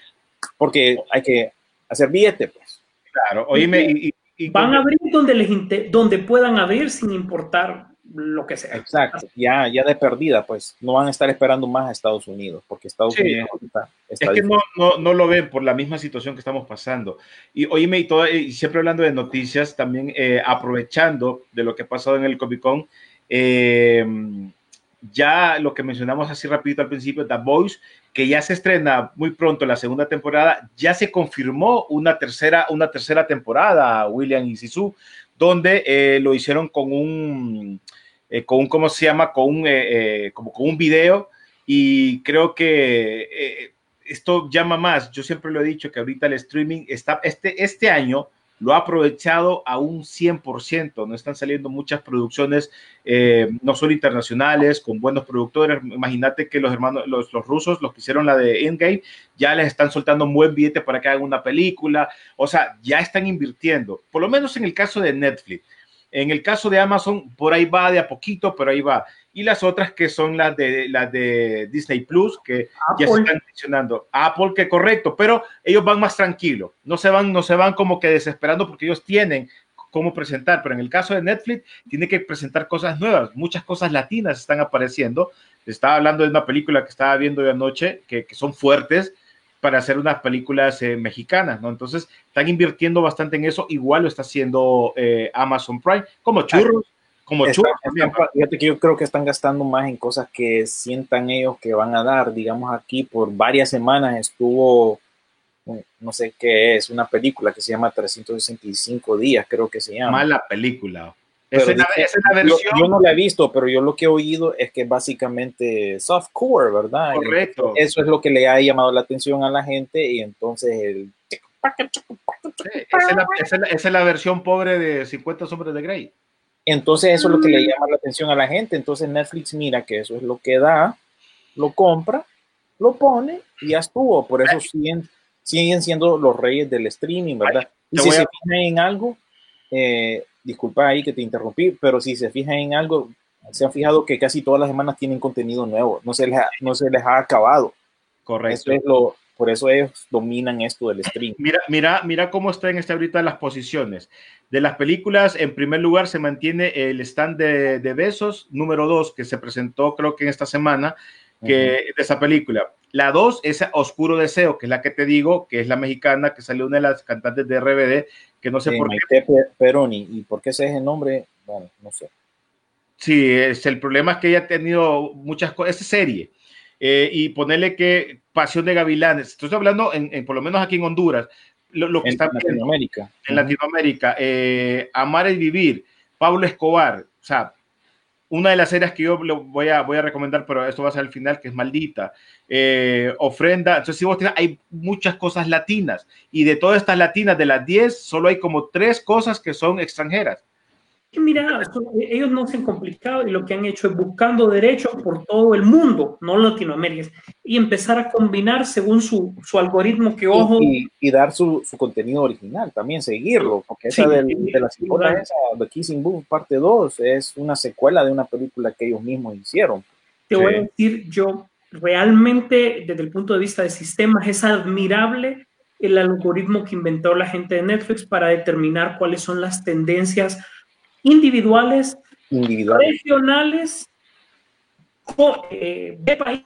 porque hay que hacer billete, pues. Claro, oíme, y, y, van a abrir donde, les donde puedan abrir sin importar lo que sea. Exacto, ya, ya de perdida, pues no van a estar esperando más a Estados Unidos, porque Estados Sí. Unidos ahorita está Es que no, no, no lo ven por la misma situación que estamos pasando. Y oíme, y, todo- y siempre hablando de noticias, también eh, aprovechando de lo que ha pasado en el Comic Con, eh, ya lo que mencionamos así rapidito al principio, The Voice, que ya se estrena muy pronto la segunda temporada, ya se confirmó una tercera, una tercera temporada, William y Sisu, donde eh, lo hicieron con un, eh, con un, ¿cómo se llama? Con eh, como con un video y creo que esto llama más. Yo siempre lo he dicho que ahorita el streaming está, este, este año lo ha aprovechado a un 100%. No están saliendo muchas producciones, eh, no solo internacionales, con buenos productores. Imagínate que los hermanos, los, los rusos, los que hicieron la de Endgame, ya les están soltando un buen billete para que hagan una película. O sea, ya están invirtiendo, por lo menos en el caso de Netflix. En el caso de Amazon, por ahí va de a poquito, pero ahí va. Y las otras que son las de, las de Disney Plus, que ya se Apple. están mencionando. Apple, que correcto, pero ellos van más tranquilos. No se van, no se van como que desesperando porque ellos tienen cómo presentar. Pero en el caso de Netflix, tiene que presentar cosas nuevas. Muchas cosas latinas están apareciendo. Estaba hablando de una película que estaba viendo hoy anoche, que, que son fuertes para hacer unas películas eh, mexicanas, ¿no? Entonces, están invirtiendo bastante en eso. Igual lo está haciendo eh, Amazon Prime, como churros, como churros también. están- fíjate que yo creo que están gastando más en cosas que sientan ellos que van a dar. Digamos, aquí por varias semanas estuvo, un- no sé qué es, una película que se llama 365 días, creo que se llama. Mala película. Pero Esa es la, dice- es la yo, versión yo no la he visto, pero yo lo que he oído es que básicamente softcore, ¿verdad? Y correcto. eso es lo que le ha llamado la atención a la gente y entonces el... Sí, Esa es, la, esa es la- esa es la versión pobre de 50 sombras de Grey. Entonces eso es lo que le llama la atención a la gente. Entonces Netflix mira que eso es lo que da, lo compra, lo pone y ya estuvo. Por eso siguen, siguen siendo los reyes del streaming, ¿verdad? Y si se fijan en algo, eh, disculpa ahí que te interrumpí, pero si se fijan en algo, se han fijado que casi todas las semanas tienen contenido nuevo. No se les ha, no se les ha acabado. Correcto. Eso es lo, por eso ellos dominan esto del streaming. Mira, mira, mira cómo están este ahorita las posiciones. De las películas, en primer lugar se mantiene el stand de, de Besos, número 2, que se presentó creo que en esta semana, que, de esa película. La 2 es Oscuro Deseo, que es la que te digo, que es la mexicana, que salió una de las cantantes de RBD, que no sé por qué. Maite Pe- Peroni. ¿Y por qué ese es el nombre? Bueno, no sé. Sí, es, el problema es que ella ha tenido muchas cosas, es serie. Eh, y ponerle que Pasión de Gavilanes, estoy hablando en, en- por lo menos aquí en Honduras, lo, lo que En está Latinoamérica. en Latinoamérica, eh, Amar y Vivir, Pablo Escobar, o sea, una de las series que yo lo voy a, voy a recomendar, pero esto va a ser al final, que es Maldita, eh, Ofrenda, entonces si vos tenés, hay muchas cosas latinas, y de todas estas latinas, de las 10, solo hay como tres cosas que son extranjeras. Que mira, son- ellos no se han complicado y lo que han hecho es buscando derechos por todo el mundo, no Latinoamérica, y empezar a combinar según su, su algoritmo que, ojo, y, y dar su, su contenido original, también seguirlo, porque esa Sí, del- sí, de la claro. esa, The Kissing Booth parte 2, es una secuela de una película que ellos mismos hicieron. te Sí. voy a decir yo, realmente desde el punto de vista de sistemas es admirable el algoritmo que inventó la gente de Netflix para determinar cuáles son las tendencias individuales Individual. regionales eh, de país,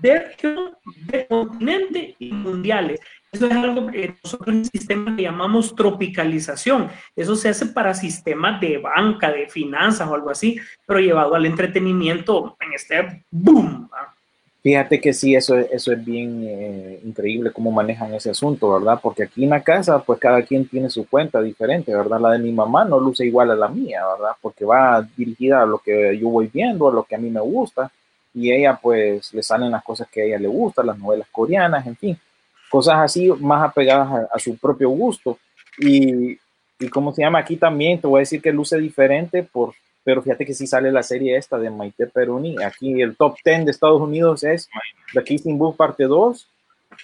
de región, de continente y mundiales. Eso es algo que nosotros en el sistema le llamamos tropicalización. Eso se hace para sistemas de banca, de finanzas o algo así, pero llevado al entretenimiento en este boom. ¿va? Fíjate que sí, eso, es- eso es bien eh, increíble cómo manejan ese asunto, ¿verdad? Porque aquí en la casa, pues cada quien tiene su cuenta diferente, ¿verdad? La de mi mamá no luce igual a la mía, ¿verdad? Porque va dirigida a lo que yo voy viendo, a lo que a mí me gusta, y ella pues le salen las cosas que a ella le gustan, las novelas coreanas, en fin, cosas así más apegadas a, a su propio gusto. Y, y cómo se llama aquí también, te voy a decir que luce diferente por pero fíjate que sí sale la serie esta de Maite Peroni. Aquí el top 10 de Estados Unidos es The Kissing Booth parte 2,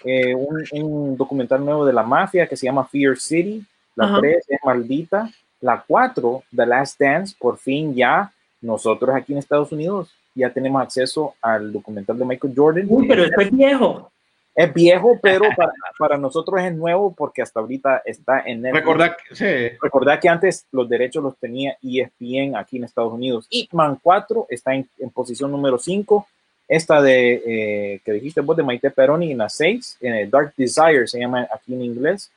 eh, un, un documental nuevo de la mafia que se llama Fear City, la Ajá. 3 es Maldita, la 4, The Last Dance, por fin ya nosotros aquí en Estados Unidos ya tenemos acceso al documental de Michael Jordan. Uy, pero esto es viejo. Es viejo, pero [laughs] para, para nosotros es nuevo porque hasta ahorita está en Netflix. Recordad, que- sí. Recordad que antes los derechos los tenía ESPN aquí en Estados Unidos. Hitman 4 está en, en posición número 5. Esta de eh, que dijiste vos de Maite Peroni en la 6. eh, Dark Desire se llama aquí en inglés.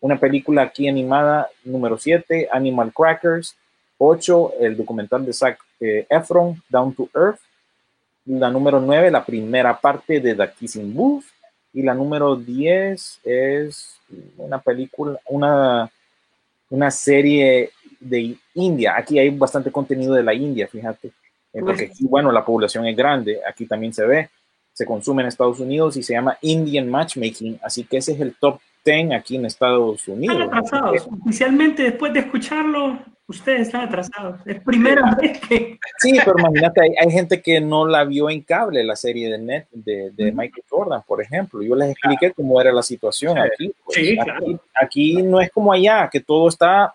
Una película aquí animada número 7. Animal Crackers. 8. El documental de Zac eh, Efron, Down to Earth. La número 9, la primera parte de The Kissing Booth. Y la número 10 es una película, una una serie de India. Aquí hay bastante contenido de la India, fíjate. Eh, porque aquí, bueno, la población es grande, aquí también se ve, se consume en Estados Unidos y se llama Indian Matchmaking, así que ese es el top 10 aquí en Estados Unidos. Atrasados. Oficialmente, después de escucharlo, ustedes están atrasados. Es primera vez que. Sí, pero imagínate, hay, hay gente que no la vio en cable, la serie de, Net, de, de Michael Jordan, por ejemplo. Yo les expliqué cómo era la situación aquí. pues. Sí, aquí, claro. aquí no es como allá, que todo está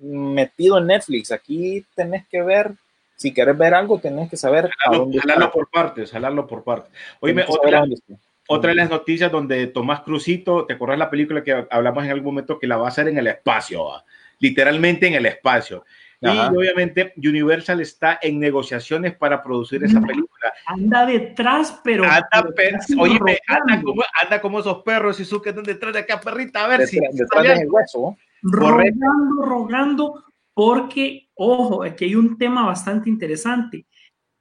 metido en Netflix. Aquí tenés que ver, si quieres ver algo, tenés que saber a Jalarlo, dónde jalarlo está. por partes, jalarlo por partes. Oíme, a otra, está. otra de las noticias donde Tomás Crucito, ¿te acuerdas la película que hablamos en algún momento que la va a hacer en el espacio? va? Literalmente en el espacio. Ajá. Y obviamente Universal está en negociaciones para producir esa película. Anda detrás, pero. Anda, pero óyeme, anda como, anda como esos perros y su que están detrás de acá, perrita, a ver si. Detrás, detrás del hueso. Correcto. rogando, rogando, porque, ojo, aquí hay un tema bastante interesante.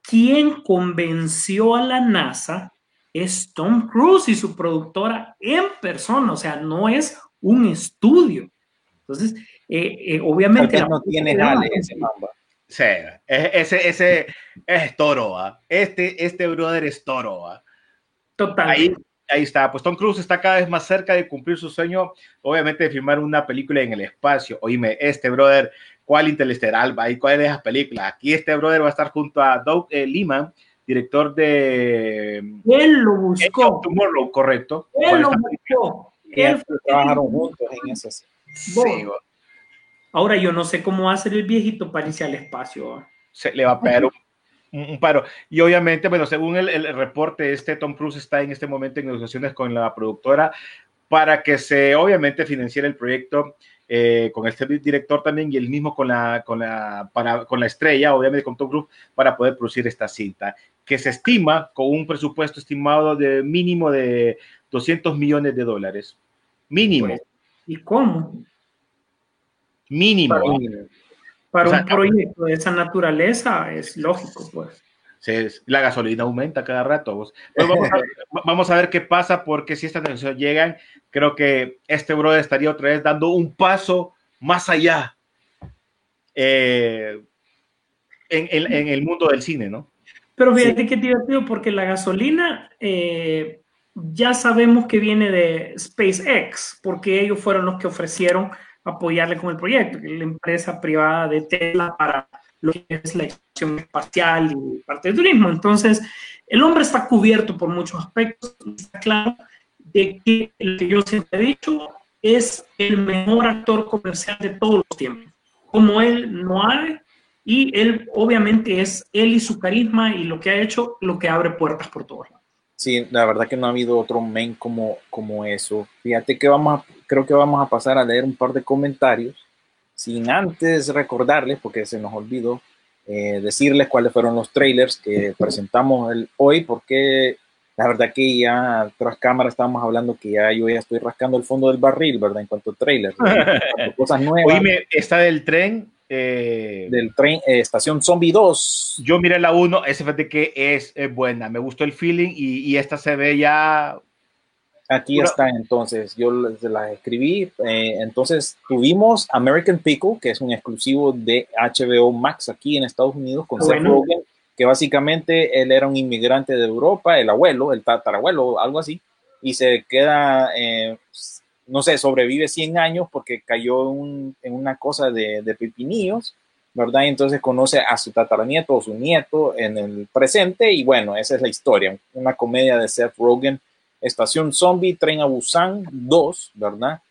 ¿Quién convenció a la NASA? Es Tom Cruise y su productora en persona, o sea, no es un estudio. Entonces, eh, eh, obviamente. No tiene jale ese mamba. Sí, ese, ese es toro, ¿va? Este, este brother es toro, ¿va? Total. Ahí, ahí está. Pues Tom Cruise está cada vez más cerca de cumplir su sueño, obviamente, de filmar una película en el espacio. Oíme, este brother, ¿cuál Interestelar va? ¿Y cuál de esas películas? Aquí este brother va a estar junto a Doug eh, Liman, director de Él lo buscó. Tomorrow, correcto. Él lo buscó. Él trabajaron juntos en esas. Sí. Ahora yo no sé cómo va a ser el viejito para irse al espacio. se le va a pegar un, un- paro. Y obviamente, bueno, según el, el reporte, este Tom Cruise está en este momento en negociaciones con la productora para que se, obviamente, financiere el proyecto eh, con este director también y el mismo con la, con, la, para, con la estrella, obviamente con Tom Cruise, para poder producir esta cinta, que se estima con un presupuesto estimado de mínimo de 200 millones de dólares. Mínimo, Pues, ¿Y cómo? Mínimo. Para, ¿ah? para O sea, un proyecto de esa naturaleza es lógico, pues. Sí, la gasolina aumenta cada rato. vos. Pero vamos, a, [laughs] vamos a ver qué pasa, porque si estas negociaciones llegan, creo que este brother estaría otra vez dando un paso más allá eh, en, en- en el mundo del cine, ¿no? Pero fíjate que divertido porque la gasolina eh, ya sabemos que viene de SpaceX, porque ellos fueron los que ofrecieron apoyarle con el proyecto, que es la empresa privada de Tesla para lo que es la exploración espacial y parte de turismo. Entonces, el hombre está cubierto por muchos aspectos. Está claro de que lo que yo siempre he dicho es el mejor actor comercial de todos los tiempos. Como él no hay, y él obviamente es él y su carisma y lo que ha hecho lo que abre puertas por todos lados. Sí, la verdad que no ha habido otro men como, como eso. Fíjate que vamos a, creo que vamos a pasar a leer un par de comentarios, sin antes recordarles, porque se nos olvidó, eh, decirles cuáles fueron los trailers que presentamos el, hoy, porque la verdad que ya tras cámara estábamos hablando que ya yo ya estoy rascando el fondo del barril, ¿verdad? En cuanto a trailers, [laughs] cosas nuevas Oíme, está del tren. Eh, del tren, eh, Estación Zombie 2. yo miré la 1, ese fíjate que es, es buena, me gustó el feeling y, y esta se ve ya Aquí Pura- está, entonces, yo les- las escribí. eh, entonces, tuvimos American Pickle, que es un exclusivo de HBO Max aquí en Estados Unidos, con Seth Bueno. Rogen, que básicamente él era un inmigrante de Europa, el abuelo, el tatarabuelo, algo así, y se queda, eh, no sé, sobrevive 100 años porque cayó en, un- en una cosa de, de pepinillos, ¿verdad? Entonces conoce a su tataranieto o su nieto en el presente, y bueno, esa es la historia, una comedia de Seth Rogen Estación Zombie, Tren a Busan 2, ¿verdad?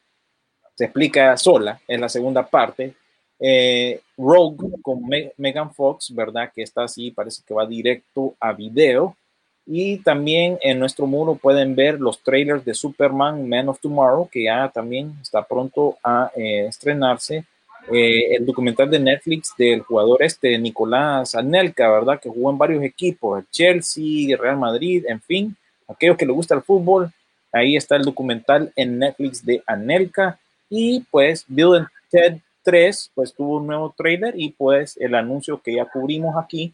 Se explica sola en la segunda parte. Eh, Rogue con Me- Megan Fox, ¿verdad? Que está así, parece que va directo a video. Y también en nuestro muro pueden ver los trailers de Superman Man of Tomorrow, que ya también está pronto a eh, estrenarse. Eh, el documental de Netflix del jugador este, Nicolás Anelka, ¿verdad? Que jugó en varios equipos, Chelsea, Real Madrid, en fin, aquellos que les gusta el fútbol, ahí está el documental en Netflix de Anelka. Y pues Bill and Ted 3, pues tuvo un nuevo trailer y pues el anuncio que ya cubrimos aquí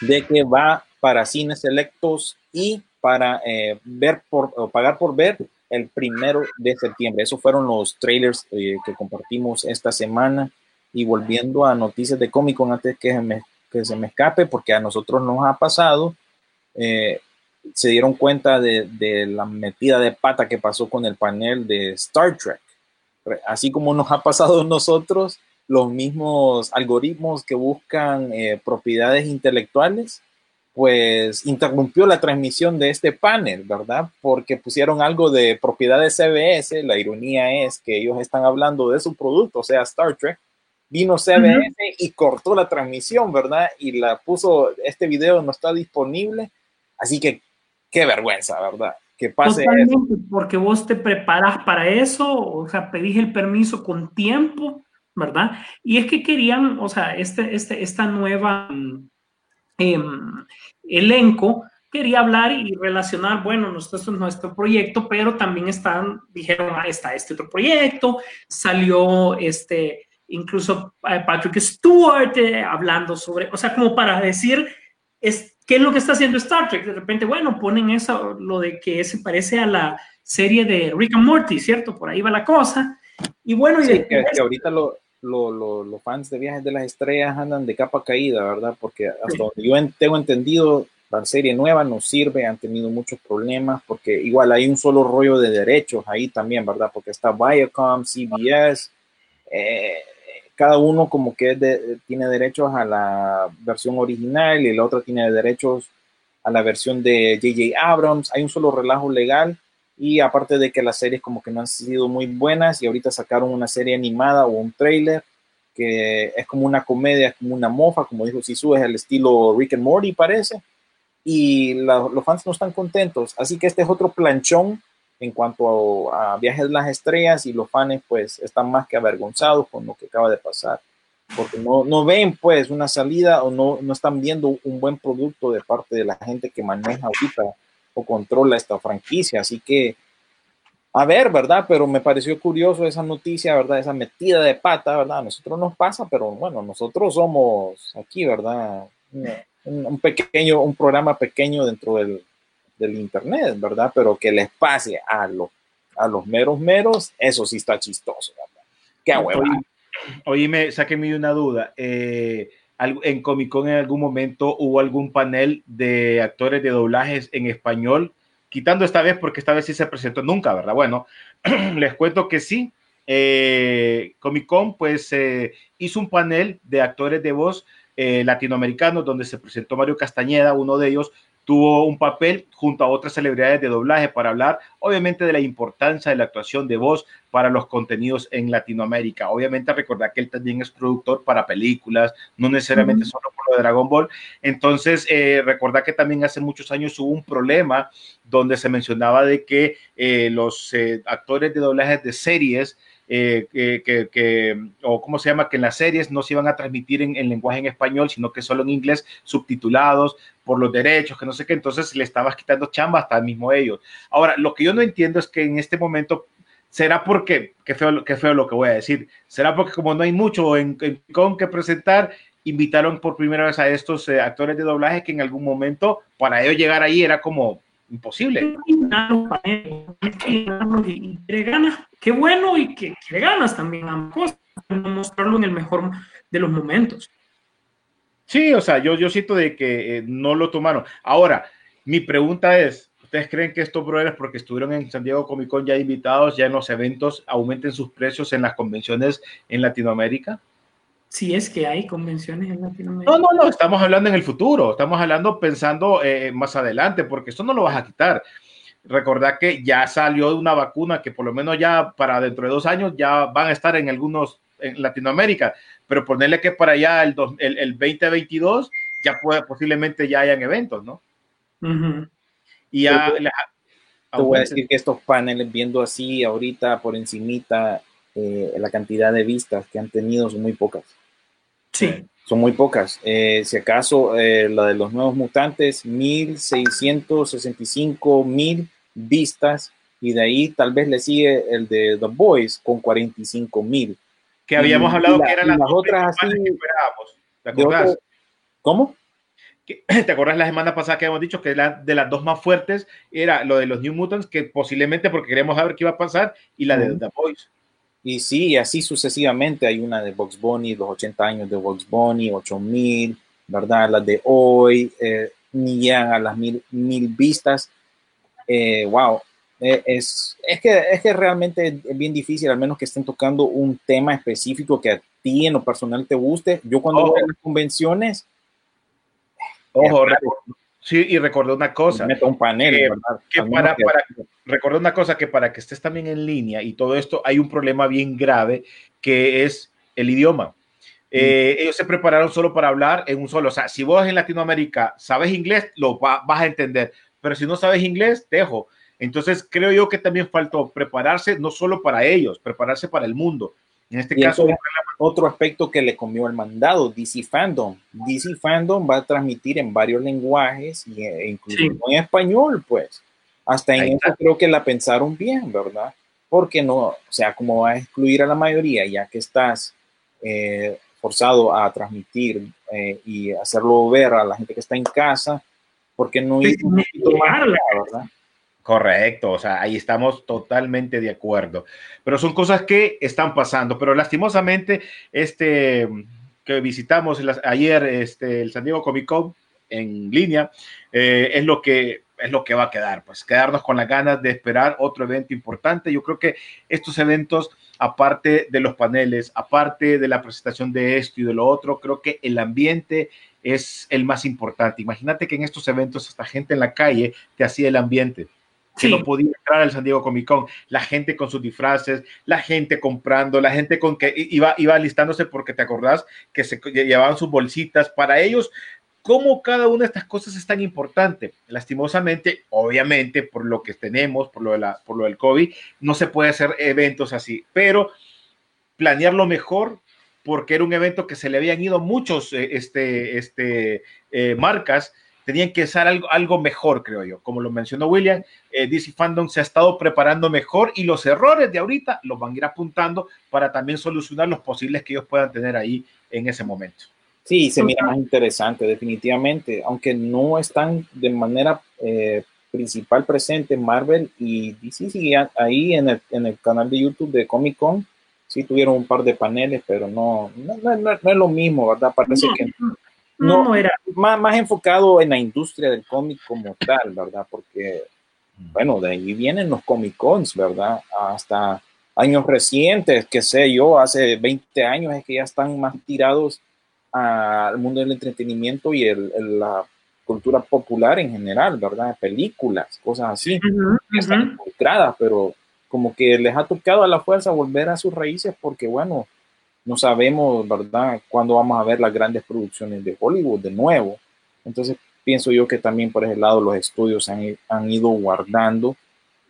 de que va para cines selectos y para eh, ver por, o pagar por ver el primero de septiembre. Esos fueron los trailers eh, que compartimos esta semana. Y volviendo a noticias de Comic Con, antes que se me, que se me escape, porque a nosotros nos ha pasado, eh, se dieron cuenta de, de, la metida de pata que pasó con el panel de Star Trek. Así como nos ha pasado a nosotros, los mismos algoritmos que buscan eh, propiedades intelectuales pues interrumpió la transmisión de este panel, ¿verdad? Porque pusieron algo de propiedad de CBS. La ironía es que ellos están hablando de su producto, o sea, Star Trek. Vino CBS uh -huh. y cortó la transmisión, ¿verdad? Y la puso, este video no está disponible. Así que qué vergüenza, ¿verdad? Que pase Totalmente, eso. Porque vos te preparas para eso, o sea, pedís el permiso con tiempo, ¿verdad? Y es que querían, o sea, este, este, esta nueva eh, elenco quería hablar y relacionar, bueno, nuestro, es nuestro proyecto, pero también están, dijeron, ah, está este otro proyecto, salió este, incluso eh, Patrick Stewart eh, hablando sobre, o sea, como para decir, es, ¿qué es lo que está haciendo Star Trek? De repente, bueno, ponen eso, lo de que se parece a la serie de Rick and Morty, ¿cierto? Por ahí va la cosa. Y bueno, sí, y que, que ahorita lo, los lo, lo fans de Viajes de las Estrellas andan de capa caída, ¿verdad? Porque hasta donde yo tengo entendido, la serie nueva no sirve, han tenido muchos problemas, porque igual hay un solo rollo de derechos ahí también, ¿verdad? Porque está Viacom, CBS, eh, cada uno como que tiene derechos a la versión original y la otra tiene derechos a la versión de JJ Abrams, hay un solo relajo legal y aparte de que las series como que no han sido muy buenas y ahorita sacaron una serie animada o un trailer que es como una comedia, es como una mofa, como dijo Sisu, es el estilo Rick and Morty parece, y los fans no están contentos, así que este es otro planchón en cuanto a, a, Viajes de las Estrellas y los fans pues están más que avergonzados con lo que acaba de pasar, porque no, no ven pues una salida o no, no están viendo un buen producto de parte de la gente que maneja ahorita o controla esta franquicia. Así que, a ver, ¿verdad? Pero me pareció curioso esa noticia, ¿verdad? Esa metida de pata, ¿verdad? A nosotros nos pasa, pero bueno, nosotros somos aquí, ¿verdad? Un, un pequeño, un programa pequeño dentro del, del, Internet, ¿verdad? Pero que les pase a, lo, a los meros meros, eso sí está chistoso, ¿verdad? Qué hueva. Oye, me sáquenme una duda. Eh, en Comic Con en algún momento hubo algún panel de actores de doblajes en español, quitando esta vez porque esta vez sí se presentó nunca, ¿verdad? Bueno, [clears throat] les cuento que sí. Eh, Comic Con pues eh, hizo un panel de actores de voz eh, latinoamericanos donde se presentó Mario Castañeda, uno de ellos, tuvo un papel junto a otras celebridades de doblaje para hablar, obviamente, de la importancia de la actuación de voz para los contenidos en Latinoamérica. Obviamente, recordar que él también es productor para películas, no necesariamente solo por lo de Dragon Ball. Entonces, eh, recordar que también hace muchos años hubo un problema donde se mencionaba de que eh, los eh, actores de doblajes de series eh, que, o cómo se llama, que en las series no se iban a transmitir en, en, lenguaje en español, sino que solo en inglés, subtitulados por los derechos, que no sé qué, entonces le estabas quitando chamba hasta mismo ellos. Ahora, lo que yo no entiendo es que en este momento, será porque, qué feo, qué feo lo que voy a decir, será porque como no hay mucho en, en con que presentar, invitaron por primera vez a estos eh, actores de doblaje que en algún momento, para ellos llegar ahí era como imposible. Qué bueno y que, que ganas también a mostrarlo en el mejor de los momentos. Sí, o sea, yo, yo siento de que eh, no lo tomaron. Ahora, mi pregunta es, ¿ustedes creen que estos brothers, porque estuvieron en San Diego Comic Con ya invitados, ya en los eventos, aumenten sus precios en las convenciones en Latinoamérica? Si es que hay convenciones en Latinoamérica. No, no, no, estamos hablando en el futuro, estamos hablando pensando eh, más adelante, porque esto no lo vas a quitar. Recordad que ya salió una vacuna que por lo menos ya para dentro de dos años ya van a estar en algunos en Latinoamérica, pero ponerle que para allá el, el, el 2022 ya puede, posiblemente ya hayan eventos, ¿no? Y ya Te- la- Te voy a decir que estos paneles, viendo así ahorita por encimita, eh, la cantidad de vistas que han tenido son muy pocas. Sí. Son muy pocas. Eh, si acaso eh, la de los nuevos mutantes, 1665 mil vistas. Y de ahí tal vez le sigue el de The Boys con 45 mil. que habíamos y hablado la- que eran las, las otras así- que esperábamos. ¿Te acordás? otro- ¿Cómo? [clears throat] ¿Te acuerdas la semana pasada que habíamos dicho que la, de las dos más fuertes era lo de los New Mutants, que posiblemente porque queríamos saber qué iba a pasar, y la de. The Boys? Y sí, así sucesivamente. Hay una de Box Bunny, los 80 años de Box Bunny, 8000, ¿verdad? Las de hoy, eh, ni llegan a las mil, mil vistas. Eh, wow. Eh, es, es, que, es que realmente es bien difícil, al menos que estén tocando un tema específico que a ti en lo personal te guste. Yo cuando Ojo. voy a las convenciones, Ojo, sí, y recordé una cosa. meto un panel, que- ¿verdad? que para- que- para- Recordé una cosa que para que estés también en línea y todo esto hay un problema bien grave que es el idioma. Eh, ellos se prepararon solo para hablar en un solo. O sea, si vos en Latinoamérica sabes inglés, lo va- vas a entender. Pero si no sabes inglés, dejo. Entonces creo yo que también faltó prepararse no solo para ellos, prepararse para el mundo. En este Y caso, otro aspecto que le comió el mandado, DC Fandom. DC Fandom va a transmitir en varios lenguajes e incluso en español, pues. Hasta en eso creo que la pensaron bien, ¿verdad? Porque no, o sea, como va a excluir a la mayoría, ya que estás eh, forzado a transmitir eh, y hacerlo ver a la gente que está en casa, porque no Sí, ir un poquito más allá, ¿verdad? Correcto, o sea, ahí estamos totalmente de acuerdo. Pero son cosas que están pasando, pero lastimosamente, este que visitamos ayer, este, el San Diego Comic Con en línea, eh, es lo que es lo que va a quedar, pues quedarnos con las ganas de esperar otro evento importante. Yo creo que estos eventos, aparte de los paneles, aparte de la presentación de esto y de lo otro, creo que el ambiente es el más importante. Imagínate que en estos eventos esta gente en la calle te hacía el ambiente que Sí. no podía entrar al San Diego Comic Con, la gente con sus disfraces, la gente comprando, la gente con que iba, iba listándose porque te acordás que se lle- llevaban sus bolsitas. Para ellos, ¿cómo cada una de estas cosas es tan importante? Lastimosamente, obviamente, por lo que tenemos, por lo, de la, por lo del COVID, no se puede hacer eventos así, pero planearlo mejor porque era un evento que se le habían ido muchos eh, este, este, eh, marcas, tenían que ser algo, algo mejor, creo yo. Como lo mencionó William, eh, DC Fandom se ha estado preparando mejor y los errores de ahorita los van a ir apuntando para también solucionar los posibles que ellos puedan tener ahí en ese momento. Sí, se mira más interesante, definitivamente, aunque no están de manera eh, principal presente Marvel y DC sigue ahí en el, en el canal de YouTube de Comic Con. Sí tuvieron un par de paneles, pero no, no, no- no- no es lo mismo, ¿verdad? Parece No, que no, no- no era. más, más enfocado en la industria del cómic como tal, ¿verdad? Porque, bueno, de ahí vienen los Comic Cons, ¿verdad? Hasta años recientes, que sé yo, hace 20 años es que ya están más tirados al mundo del entretenimiento y el, el- la cultura popular en general, ¿verdad? Películas, cosas así, están ujú. involucradas, pero como que les ha tocado a la fuerza volver a sus raíces porque, bueno, no sabemos, ¿verdad?, cuándo vamos a ver las grandes producciones de Hollywood de nuevo. Entonces, pienso yo que también por ese lado los estudios han, han ido guardando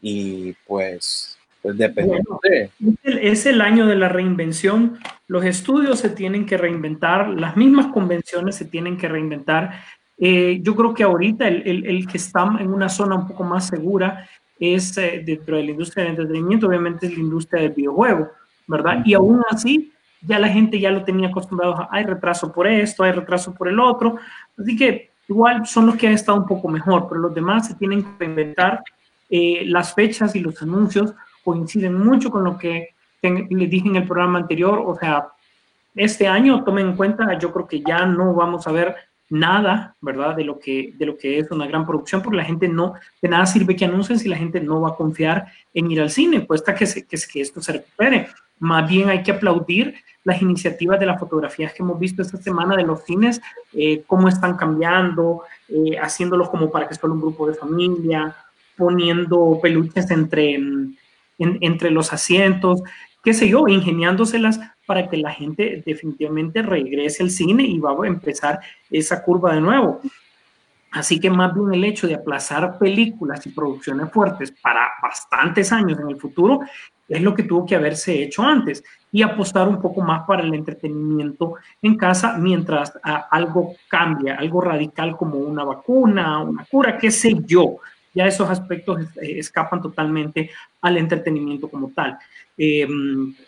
y pues, pues dependiendo de... Es el, año de la reinvención. Los estudios se tienen que reinventar, las mismas convenciones se tienen que reinventar. Eh, yo creo que ahorita el, el- el que está en una zona un poco más segura es eh, dentro de la industria del entretenimiento, obviamente es la industria del videojuego, ¿verdad? Y aún así, ya la gente ya lo tenía acostumbrado a, hay retraso por esto, hay retraso por el otro. Así que igual son los que han estado un poco mejor, pero los demás se tienen que reinventar. Eh, las fechas y los anuncios coinciden mucho con lo que les dije en el programa anterior. O sea, este año, tomen en cuenta, yo creo que ya no vamos a ver nada, ¿verdad? De lo que, de lo que es una gran producción, porque la gente no, de nada sirve que anuncien si la gente no va a confiar en ir al cine, cuesta que, se- que, que esto se recupere. Más bien hay que aplaudir las iniciativas de las fotografías que hemos visto esta semana de los cines, eh, cómo están cambiando, eh, haciéndolos como para que solo un grupo de familia, poniendo peluches entre, en- entre los asientos, qué sé yo, ingeniándoselas para que la gente definitivamente regrese al cine y va a empezar esa curva de nuevo. Así que más bien el hecho de aplazar películas y producciones fuertes para bastantes años en el futuro es lo que tuvo que haberse hecho antes y apostar un poco más para el entretenimiento en casa mientras ah, algo cambia, algo radical como una vacuna, una cura, qué sé yo. Ya esos aspectos eh, escapan totalmente al entretenimiento como tal. Eh,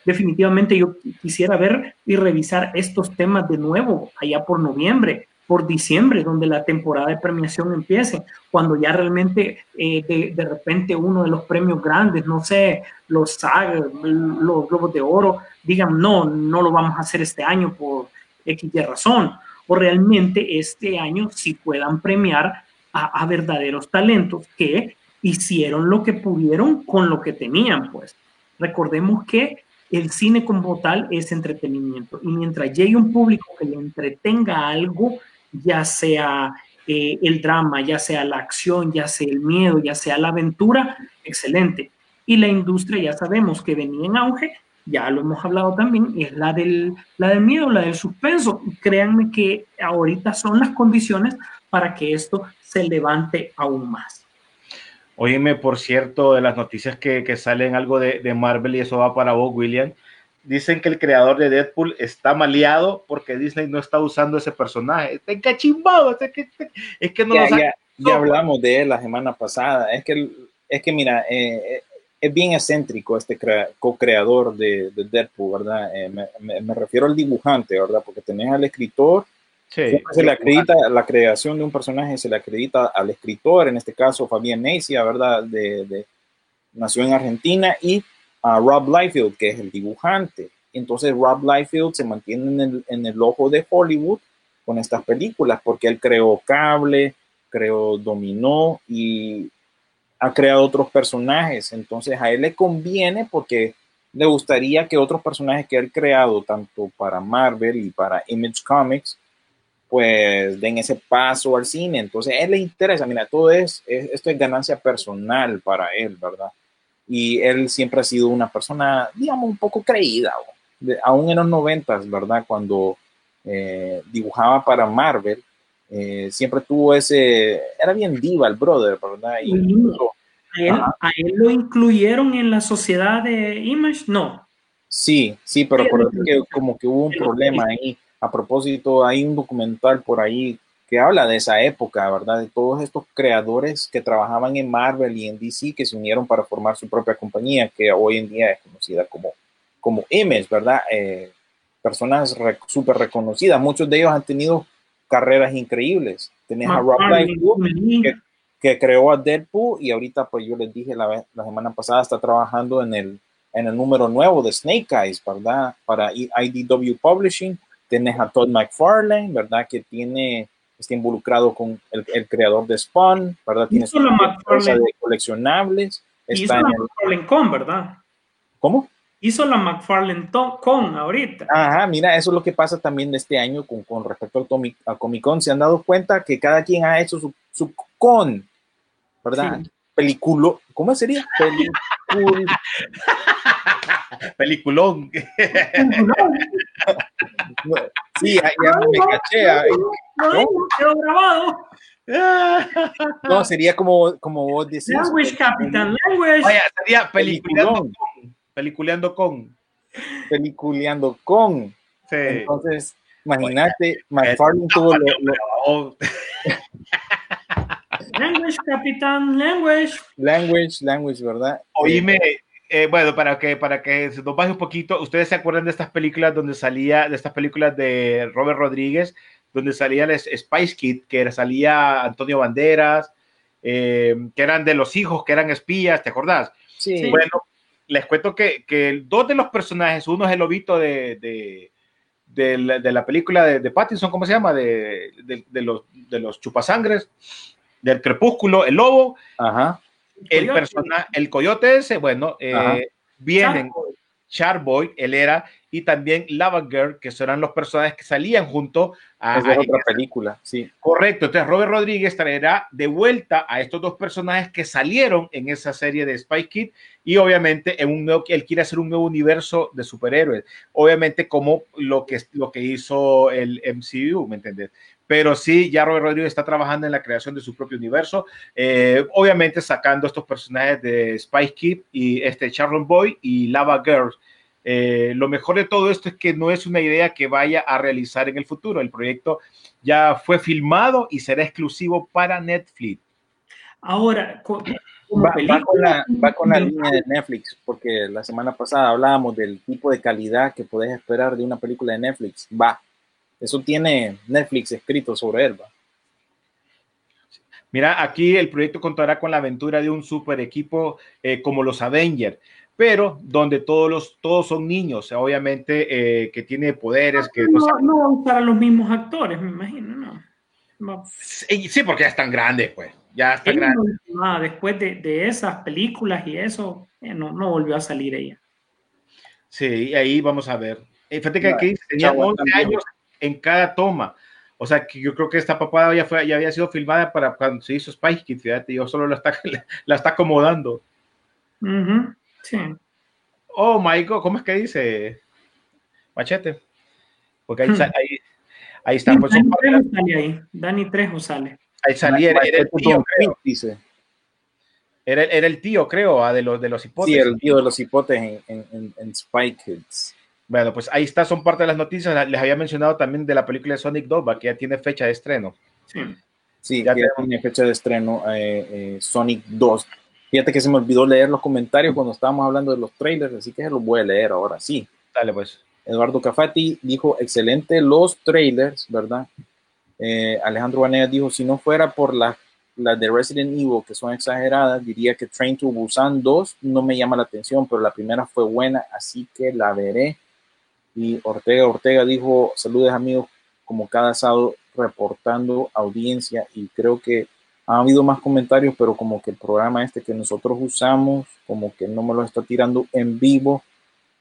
definitivamente yo quisiera ver y revisar estos temas de nuevo allá por noviembre por diciembre, donde la temporada de premiación empiece, cuando ya realmente eh, de, repente uno de los premios grandes, no sé, los SAG, los Globos de Oro, digan, no, no lo vamos a hacer este año por X razón, o realmente este año sí puedan premiar a, verdaderos talentos que hicieron lo que pudieron con lo que tenían, pues. Recordemos que el cine como tal es entretenimiento y mientras llegue un público que le entretenga algo, ya sea eh, el drama, ya sea la acción, ya sea el miedo, ya sea la aventura, excelente. Y la industria ya sabemos que venía en auge, ya lo hemos hablado también, es la del, la del miedo, la del suspenso. créanme que ahorita son las condiciones para que esto se levante aún más. Óyeme, por cierto, de las noticias que, que salen algo de, de, Marvel y eso va para vos, William, dicen que el creador de Deadpool está maleado porque Disney no está usando ese personaje. Está encachimbado. Es que, es que no ya, ya, ya, hablamos de él la semana pasada. Es que, es que mira, eh, es bien excéntrico este co-creador de, de, Deadpool, ¿verdad? Eh, me, me, me, refiero al dibujante, ¿verdad? Porque tenés al escritor. Sí, se le acredita la creación de un personaje, se le acredita al escritor, en este caso Fabián Necia, ¿verdad? De, de, nació en Argentina y a Rob Liefeld, que es el dibujante. Entonces Rob Liefeld se mantiene en el, en el ojo de Hollywood con estas películas porque él creó Cable, creó Dominó y ha creado otros personajes. Entonces a él le conviene porque le gustaría que otros personajes que él creado, tanto para Marvel y para Image Comics, pues den ese paso al cine. Entonces a él le interesa, mira, todo es, es esto es ganancia personal para él, ¿verdad? y él siempre ha sido una persona, digamos, un poco creída, de, aún en los noventas, ¿verdad? Cuando eh, dibujaba para Marvel, eh, siempre tuvo ese, era bien diva el brother, ¿verdad? Y, ¿A, él, ¿A él lo incluyeron en la sociedad de Image? No. Sí, sí, pero por que como que hubo un problema ahí. A propósito, hay un documental por ahí que habla de esa época, ¿verdad? De todos estos creadores que trabajaban en Marvel y en DC que se unieron para formar su propia compañía, que hoy en día es conocida como, como Image, ¿verdad? Eh, personas súper reconocidas. Muchos de ellos han tenido carreras increíbles. Tenés a Rob Liefeld, que, que, creó a Deadpool y ahorita, pues yo les dije la, la semana pasada, está trabajando en el, en el número nuevo de Snake Eyes, ¿verdad? Para IDW Publishing. Tenés a Todd McFarlane, ¿verdad? Que tiene está involucrado con el, el creador de Spawn, ¿verdad? Tiene su empresa de coleccionables. Está hizo la McFarlane Con, ¿verdad? ¿Cómo? Hizo la McFarlane Con ahorita. Ajá, mira, eso es lo que pasa también de este año con, con respecto al Comic, a Comic Con. Se han dado cuenta que cada quien ha hecho su, su con, ¿verdad? Sí. ¿cómo sería? Pelicul... [laughs] Peliculón. [laughs] sí, ya, ya me caché. No, quedó grabado. No, sería como, como vos decís. Language, Capitán, language. Vaya, sería peliculeando con. Peliculeando con. Peliculeando con. Sí. Entonces, imagínate, McFarlane tuvo lo, lo... Language, Capitán, language. Language, language, ¿verdad? Oíme, eh, bueno, para que, para que se nos baje un poquito, ¿ustedes se acuerdan de estas películas donde salía, de estas películas de Robert Rodríguez, donde salía el Spice Kid, que salía Antonio Banderas, eh, que eran de los hijos, que eran espías, ¿te acordás? Sí. Bueno, les cuento que, que dos de los personajes, uno es el lobito de, de, de, la, de la, película de, de, Pattinson, ¿cómo se llama? De, de, los, de los chupasangres, del crepúsculo, el lobo. Ajá. El, persona, el coyote ese, bueno, eh, vienen, Charboy, él era, y también Lava Girl, que serán los personajes que salían junto a, Es de a- otra película, sí. Correcto, entonces Robert Rodríguez traerá de vuelta a estos dos personajes que salieron en esa serie de Spy Kid y obviamente en un nuevo, él quiere hacer un nuevo universo de superhéroes, obviamente como lo que, lo que hizo el MCU, ¿me entiendes? Pero sí, ya Robert Rodríguez está trabajando en la creación de su propio universo, eh, obviamente sacando estos personajes de Spy Kid y este Sharon Boy y Lava Girls. Eh, lo mejor de todo esto es que no es una idea que vaya a realizar en el futuro. El proyecto ya fue filmado y será exclusivo para Netflix. Ahora, Va, con la, va con la línea de Netflix, porque la semana pasada hablábamos del tipo de calidad que podés esperar de una película de Netflix. Va, eso tiene Netflix escrito sobre él. Va. Mira, aquí el proyecto contará con la aventura de un super equipo eh, como los Avengers, pero donde todos los todos son niños, obviamente eh, que tiene poderes, que no no, sabe- no van a usar a los mismos actores, me imagino, ¿no? No. Sí, sí, porque ya están grandes, pues. Ya están Ella grandes. no después de, de esas películas y eso, eh, no, no volvió a salir ella. Sí, ahí vamos a ver. Fíjate que aquí tenía chavo, 11 también. años en cada toma. O sea, que yo creo que esta papada ya, fue, ya había sido filmada para cuando se hizo Spy Kids, fíjate, yo solo la está, [laughs] la está acomodando. Ujú, Sí. Oh my God, ¿cómo es que dice? Machete. Porque ahí, Hmm. ahí, ahí está. Pues, Dani son parte de Trejo sale ahí. Dani Trejo sale. ahí salía, era, era el tío, creo. Dice. Era, era el tío, creo, ah, de los, de los hipotes. Sí, el tío de los hipotes en, en, en, en Spy Kids. Bueno, pues ahí está, son parte de las noticias. Les había mencionado también de la película de Sonic 2, va, que ya tiene fecha de estreno. Sí. Sí, Ya ya, tenemos. tiene fecha de estreno eh, eh, Sonic 2. Fíjate que se me olvidó leer los comentarios cuando estábamos hablando de los trailers, así que se los voy a leer ahora sí. Dale, pues. Eduardo Cafati dijo, excelente los trailers, ¿verdad? Eh, Alejandro Vanegas dijo, si no fuera por las las de Resident Evil, que son exageradas, diría que Train to Busan 2 no me llama la atención, pero la primera fue buena, así que la veré. Y Ortega Ortega dijo, saludos amigos, como cada sábado reportando audiencia y creo que ha habido más comentarios, pero como que el programa este que nosotros usamos, como que no me lo está tirando en vivo.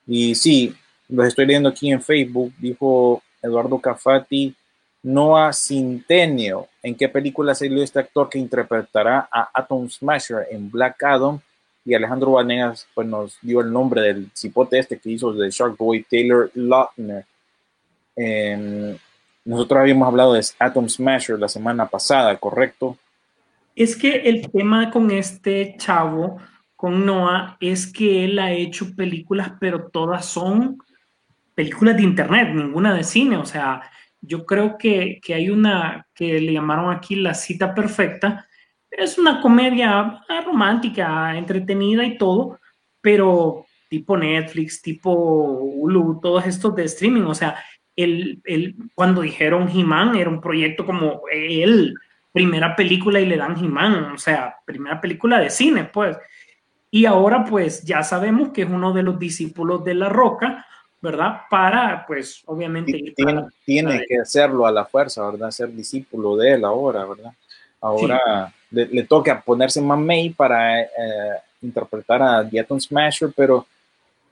Y sí, los estoy leyendo aquí en Facebook, dijo Eduardo Cafati, Noah Centennial, ¿en qué película salió este actor que interpretará a Atom Smasher en Black Adam? Y Alejandro Vanegas pues, nos dio el nombre del cipote este que hizo de Shark Boy, Taylor Lautner. Em, nosotros habíamos hablado de Atom Smasher la semana pasada, ¿correcto? Es que el tema con este chavo, con Noah, es que él ha hecho películas, pero todas son películas de internet, ninguna de cine. O sea, yo creo que, que hay una que le llamaron aquí La cita perfecta. Es una comedia romántica, entretenida y todo, pero tipo Netflix, tipo Hulu, todos estos de streaming. O sea, el, el, cuando dijeron He-Man era un proyecto como él, primera película y le dan He-Man, o sea, primera película de cine, pues. Y ahora, pues, ya sabemos que es uno de los discípulos de La Roca, ¿verdad? Para, pues, obviamente... ir Tiene, para- tiene para- que hacerlo a la fuerza, ¿verdad? Ser discípulo de él ahora, ¿verdad? Ahora le, toca ponerse mamey para eh, interpretar a Atom Smasher, pero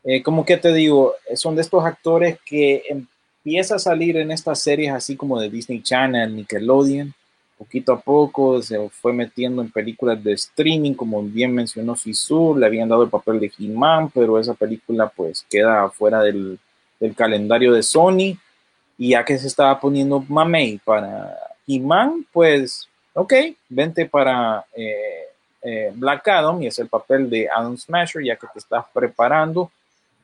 eh, como que te digo, son de estos actores que empieza a salir en estas series así como de Disney Channel, Nickelodeon, poquito a poco se fue metiendo en películas de streaming, como bien mencionó Sisu, le habían dado el papel de He-Man, pero esa película pues queda fuera del, calendario de Sony, y ya que se estaba poniendo mamey para He-Man, pues ok, vente para eh, eh, Black Adam y es el papel de Adam Smasher, ya que te estás preparando,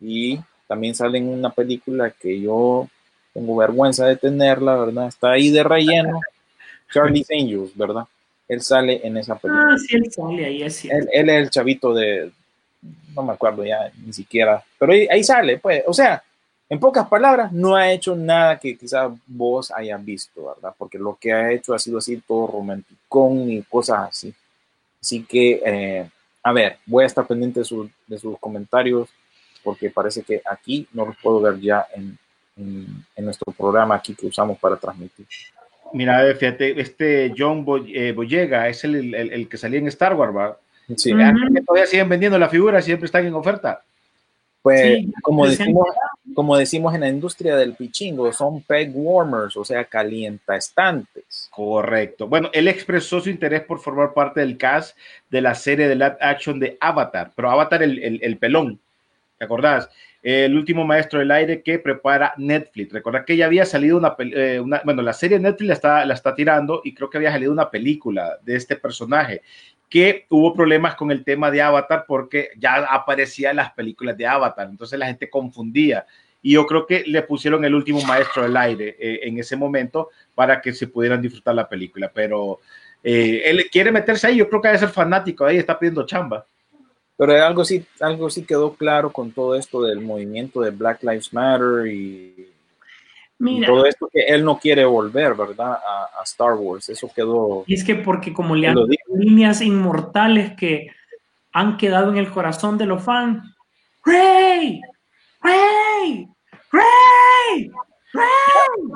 y también sale en una película que yo tengo vergüenza de tenerla, ¿verdad? Está ahí de relleno. [laughs] Charlie's Angels, ¿verdad? Él sale en esa película. Ah, sí, él sale ahí, es. Él, él es el chavito de, no me acuerdo ya ni siquiera, pero ahí, ahí sale, pues, o sea, en pocas palabras, no ha hecho nada que quizás vos hayas visto, ¿verdad? Porque lo que ha hecho ha sido así todo romanticón y cosas así. Así que, eh, a ver, voy a estar pendiente de, su- de sus comentarios porque parece que aquí no los puedo ver ya en, en- en nuestro programa aquí que usamos para transmitir. Mira, fíjate, este John Boy- eh, Boyega es el, el- el que salía en Star Wars, ¿va? Sí. Vean que todavía siguen vendiendo la figura, siempre están en oferta. pues Sí, como decimos, como decimos en la industria del pichingo, son peg warmers, o sea, calienta estantes. Correcto. Bueno, él expresó su interés por formar parte del cast de la serie de live action de Avatar, pero Avatar el, el, el pelón, ¿te acordás? El último maestro del aire que prepara Netflix. Recordad que ya había salido una, eh, una- bueno, la serie Netflix la está, la está tirando y creo que había salido una película de este personaje que hubo problemas con el tema de Avatar porque ya aparecía en las películas de Avatar, entonces la gente confundía. Y yo creo que le pusieron el último maestro del aire eh, en ese momento para que se pudieran disfrutar la película. Pero eh, él quiere meterse ahí, yo creo que debe ser fanático ahí, está pidiendo chamba. Pero algo sí, algo sí quedó claro con todo esto del movimiento de Black Lives Matter y, y Mira, todo esto que él no quiere volver, ¿verdad? A, a Star Wars. Eso quedó. y es que porque como le han líneas inmortales que han quedado en el corazón de los fans. ¡Rey! ¡Rey! ¡Rey! ¡Rey!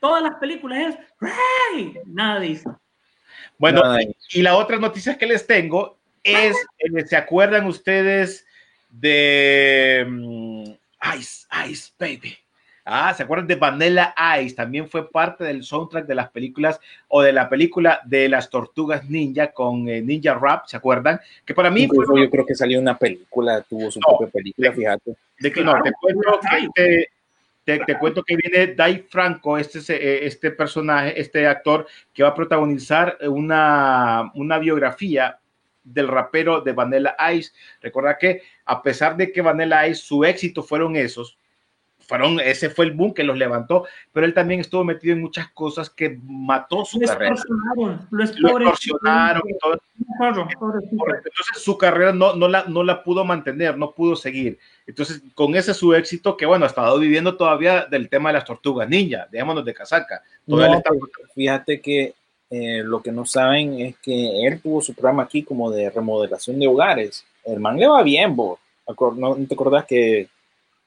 Todas las películas es ¡Rey! Nada dice. Bueno, Nada. y la otra noticia que les tengo es, eh, ¿se acuerdan ustedes de mm, Ice, Ice Baby? Ah, ¿se acuerdan de Vanilla Ice? También fue parte del soundtrack de las películas o de la película de las tortugas ninja con eh, Ninja Rap, ¿se acuerdan? Que para mí fue yo creo que salió una película, tuvo su No. propia película, fíjate. De que Claro, no, te cuento que, Ay. te, te- te cuento que viene Dave Franco, este, es, eh, este personaje, este actor, que va a protagonizar una, una biografía del rapero de Vanilla Ice. Recuerda que a pesar de que Vanilla Ice, su éxito fueron esos, fueron, ese fue el boom que los levantó, pero él también estuvo metido en muchas cosas que mató su Lo carrera. extorsionaron. Lo Lo extorsionaron y todo. Entonces su carrera no, no, la, no la pudo mantener, no pudo seguir. Entonces, con ese su éxito, que bueno, ha estado viviendo todavía del tema de las tortugas ninja, dejémonos de casaca. Todavía No, le está- fíjate que eh, lo que no saben es que él tuvo su programa aquí como de remodelación de hogares. El man le va bien, vos. ¿No, te acordás que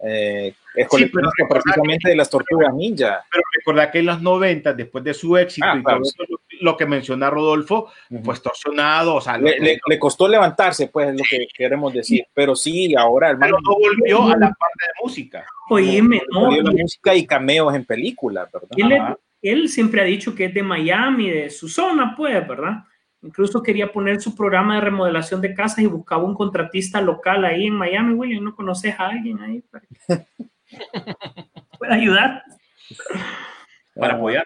eh, es Sí, coleccionista recordá precisamente de las tortugas ninja? Pero recordad que en los 90, después de su éxito Ah, y claro. todo eso, lo, que menciona Rodolfo, Ujú. fue extorsionado, o sea, le, le- le costó levantarse, pues es lo que queremos decir. Pero sí, ahora el man pero no volvió a la parte de música. Oíme, no. dio la música y cameos en películas, ¿verdad? Él. Él siempre ha dicho que es de Miami, de su zona, pues, ¿verdad? Incluso quería poner su programa de remodelación de casas y buscaba un contratista local ahí en Miami, William. ¿No conoces a alguien ahí para que [laughs] pueda ayudar? Para Ah, apoyarlo.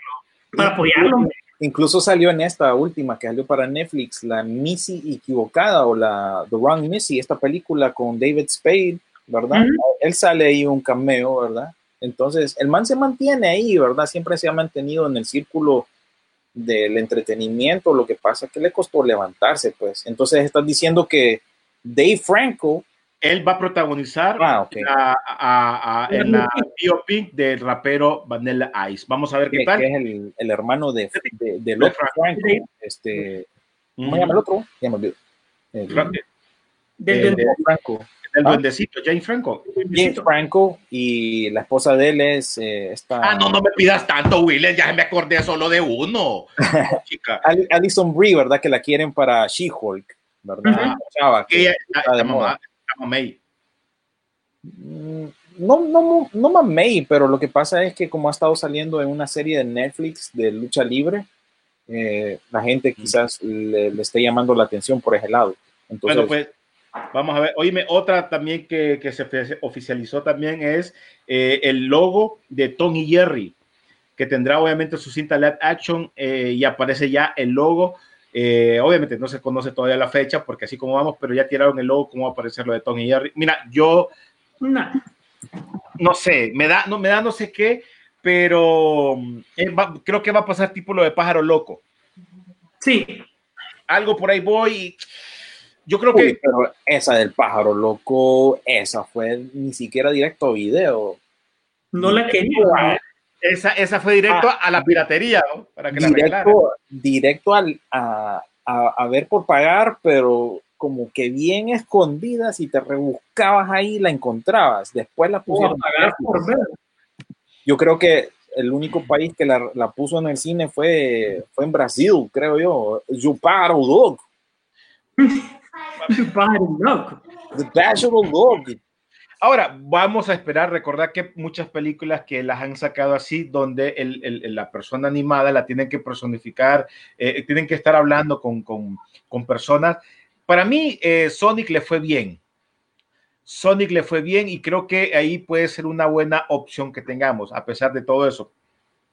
Para apoyarlo. Incluso salió en esta última que salió para Netflix, la Missy equivocada o la The Wrong Missy, esta película con David Spade, ¿verdad? Él sale ahí un cameo, ¿verdad? Entonces, el man se mantiene ahí, ¿verdad? Siempre se ha mantenido en el círculo del entretenimiento, lo que pasa es que le costó levantarse, pues. Entonces, estás diciendo que Dave Franco, Él va a protagonizar Ah, a- a- a- en la biopic del rapero Vanilla Ice. Vamos a ver qué que, tal. que es el, el hermano de, de- del otro Franco, este, ¿cómo se llama el otro? Ya me olvidé. El- Fra- Del- del- Franco. El Ah. duendecito, James Franco. James Franco y la esposa de él es eh, esta Ah, no, no me pidas tanto, Willen, ya me acordé solo de uno. [laughs] Chica. Ali- Alison Brie, ¿verdad? Que la quieren para She-Hulk, ¿verdad? Chava, que ella, la, la mamá, la. Mm, No, no, no mamey, pero lo que pasa es que como ha estado saliendo en una serie de Netflix de lucha libre, eh, la gente quizás le, le esté llamando la atención por ese lado. Entonces, Bueno, pues vamos a ver. Oíme, otra también que, que se oficializó también es eh, el logo de Tony Jerry, que tendrá obviamente su cinta live action eh, y aparece ya el logo. Eh, obviamente no se conoce todavía la fecha porque así como vamos, pero ya tiraron el logo, cómo va a aparecer lo de Tony Jerry. Mira, yo Nah. no sé, me da no, me da no sé qué, pero va- creo que va a pasar tipo lo de pájaro loco. Sí, Algo por ahí voy. y Yo creo uy, que pero esa del pájaro loco, esa fue ni siquiera directo a video. no la quería. esa, esa fue directo a la piratería, ¿no? Para que la arreglaran. directo, directo al, a, a, a ver por pagar, pero como que bien escondida, si te rebuscabas ahí la encontrabas. Después la a pusieron. pagar por ver. Yo creo que el único país que la, la puso en el cine fue, fue en Brasil, creo yo. You Paro Dog. [laughs] [laughs] The Bachelor Dog. Ahora, vamos a esperar, recordar que muchas películas que las han sacado así, donde el, el, la persona animada la tienen que personificar, eh, tienen que estar hablando con, con, con personas. Para mí, eh, Sonic le fue bien. Sonic le fue bien y creo que ahí puede ser una buena opción que tengamos, a pesar de todo eso.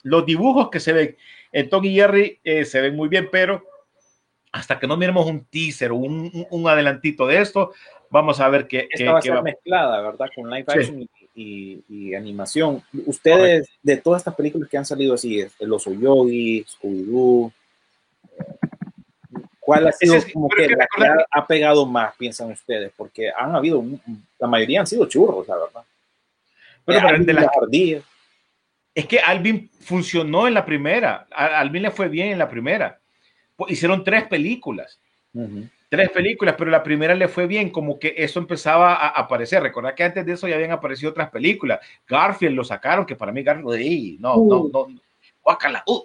Los dibujos que se ven en Tom y Jerry eh, se ven muy bien, pero hasta que no miremos un teaser o un, un, adelantito de esto, vamos a ver qué, Esta va a ser va- mezclada, ¿verdad? Con live Sí. action y, y- y animación. Ustedes, de todas estas películas que han salido así, El Oso Yogi, Scooby-Doo, ¿cuál ha sido es- como que que la que ha, pegado más, piensan ustedes? Porque han habido, la mayoría han sido churros, la verdad. Pero, pero de las- las ardillas. Es que Alvin funcionó en la primera. A Alvin le fue bien en la primera. Hicieron tres películas. Ujú. Tres películas, pero la primera le fue bien, como que eso empezaba a aparecer. Recordad que antes de eso ya habían aparecido otras películas. Garfield lo sacaron, que para mí Garfield, ey, no, no, no, guácala, uh.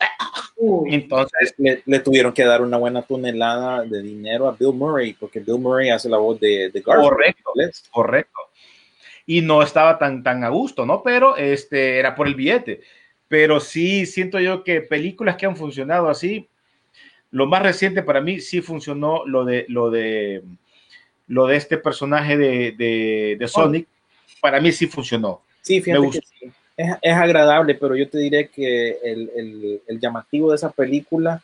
Uy, Entonces, Le, le tuvieron que dar una buena tonelada de dinero a Bill Murray, porque Bill Murray hace la voz de, de Garfield. correcto, correcto. Y no estaba tan, tan a gusto, ¿no? Pero este era por el billete. Pero sí siento yo que películas que han funcionado así, lo más reciente para mí sí funcionó lo de lo de lo de este personaje de, de, de Sonic. Para mí sí funcionó. Sí, fíjate que sí. Es, es agradable, pero yo te diré que el, el- el llamativo de esa película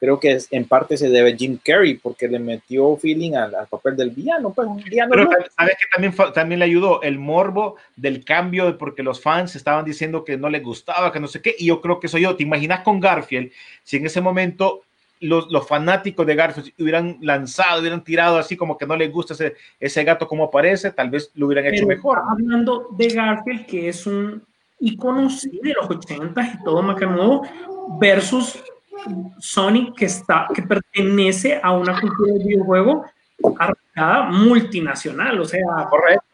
creo que es- en parte se debe a Jim Carrey, porque le metió feeling al, al papel del villano, pues un villano. Pero ¿no? sabes que también, también le ayudó el morbo del cambio, porque los fans estaban diciendo que no les gustaba, que no sé qué, y yo creo que soy yo. ¿Te imaginas con Garfield si en ese momento los, los fanáticos de Garfield hubieran lanzado, hubieran tirado así como que no les gusta ese, ese gato como aparece, tal vez lo hubieran hecho mejor. Hablando de Garfield, que es un icono de los 80 y todo macanudo, versus Sonic, que, está, que pertenece a una cultura de videojuego arraigada multinacional, o sea, Correcto.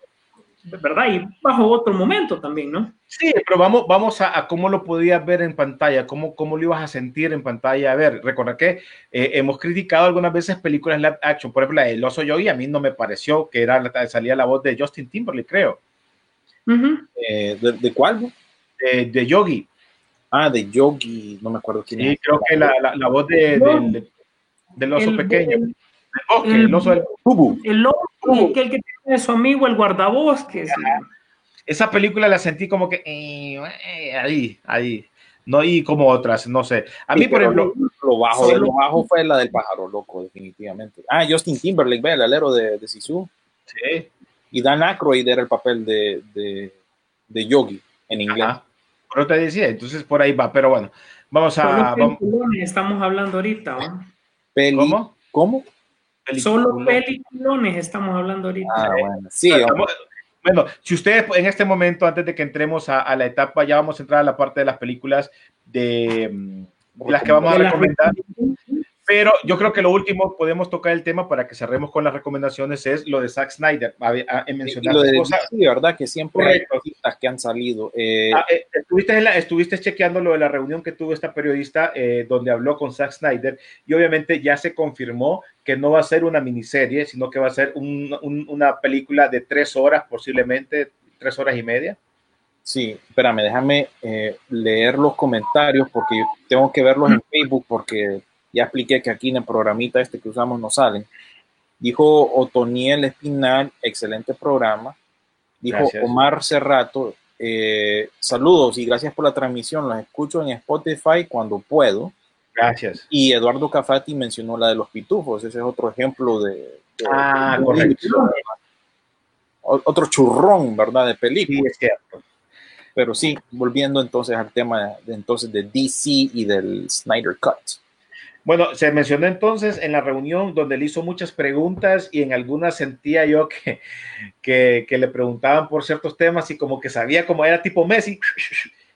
¿Verdad? Y bajo otro momento también, ¿no? Sí, pero vamos, vamos a, a cómo lo podías ver en pantalla, cómo, cómo lo ibas a sentir en pantalla. A ver, recuerda que eh, hemos criticado algunas veces películas live action, por ejemplo, la de El Oso Yogi, a mí no me pareció que era, salía la voz de Justin Timberlake, creo, Ujú. Eh, ¿de, de cuál? de, de Yogi. Ah, de Yogi, no me acuerdo quién Sí, es. creo que la, la, la voz de, del, del- oso El- pequeño, el- del bosque, el- el oso del-. El lobo, que el que tiene su amigo el guardabosques. Esa película la sentí como que eh, eh, ahí, ahí, no y como otras, no sé. A mí, Sí, por ejemplo, lo, lo bajo, solo- lo bajo fue la del pájaro loco, definitivamente. Ah, Justin Timberlake, ve, el alero de, de Sisu. sí, Y Dan Aykroyd era el papel de, de, de Yogi en inglés. ajá, pero te decía, entonces por ahí va, pero bueno, vamos a, vamos, estamos hablando ahorita, ¿cómo? ¿Cómo? Solo peliculones estamos hablando ahorita. Ah, bueno. Sí, estamos- Bueno, si ustedes en este momento, antes de que entremos a, a la etapa, ya vamos a entrar a la parte de las películas de, mm, de las que vamos a recomendar. Pero yo creo que lo último, podemos tocar el tema para que cerremos con las recomendaciones, es lo de Zack Snyder. A, a- en Y mencionar lo de cosas. sí, ¿verdad? Que siempre Correcto. hay cositas que han salido. Eh, Ah, eh, estuviste, en la- estuviste chequeando lo de la reunión que tuvo esta periodista eh, donde habló con Zack Snyder y obviamente ya se confirmó que no va a ser una miniserie, sino que va a ser un- un- una película de tres horas, posiblemente tres horas y media. Sí, espérame, déjame eh, leer los comentarios porque yo tengo que verlos en Facebook porque ya expliqué que aquí en el programita este que usamos no salen. Dijo Otoniel Espinal, excelente programa. Dijo Gracias. Omar Cerrato, eh, saludos y gracias por la transmisión. Los escucho en Spotify cuando puedo. Gracias. Y Eduardo Cafati mencionó la de los pitufos. Ese es otro ejemplo de, de- Ah, de- correcto. otro churrón, ¿verdad? De película. Sí, es cierto. Pero sí, volviendo entonces al tema de, entonces de DC y del Snyder Cut. Bueno, se mencionó entonces en la reunión donde le hizo muchas preguntas y en algunas sentía yo que, que, le preguntaban por ciertos temas y como que sabía como era tipo Messi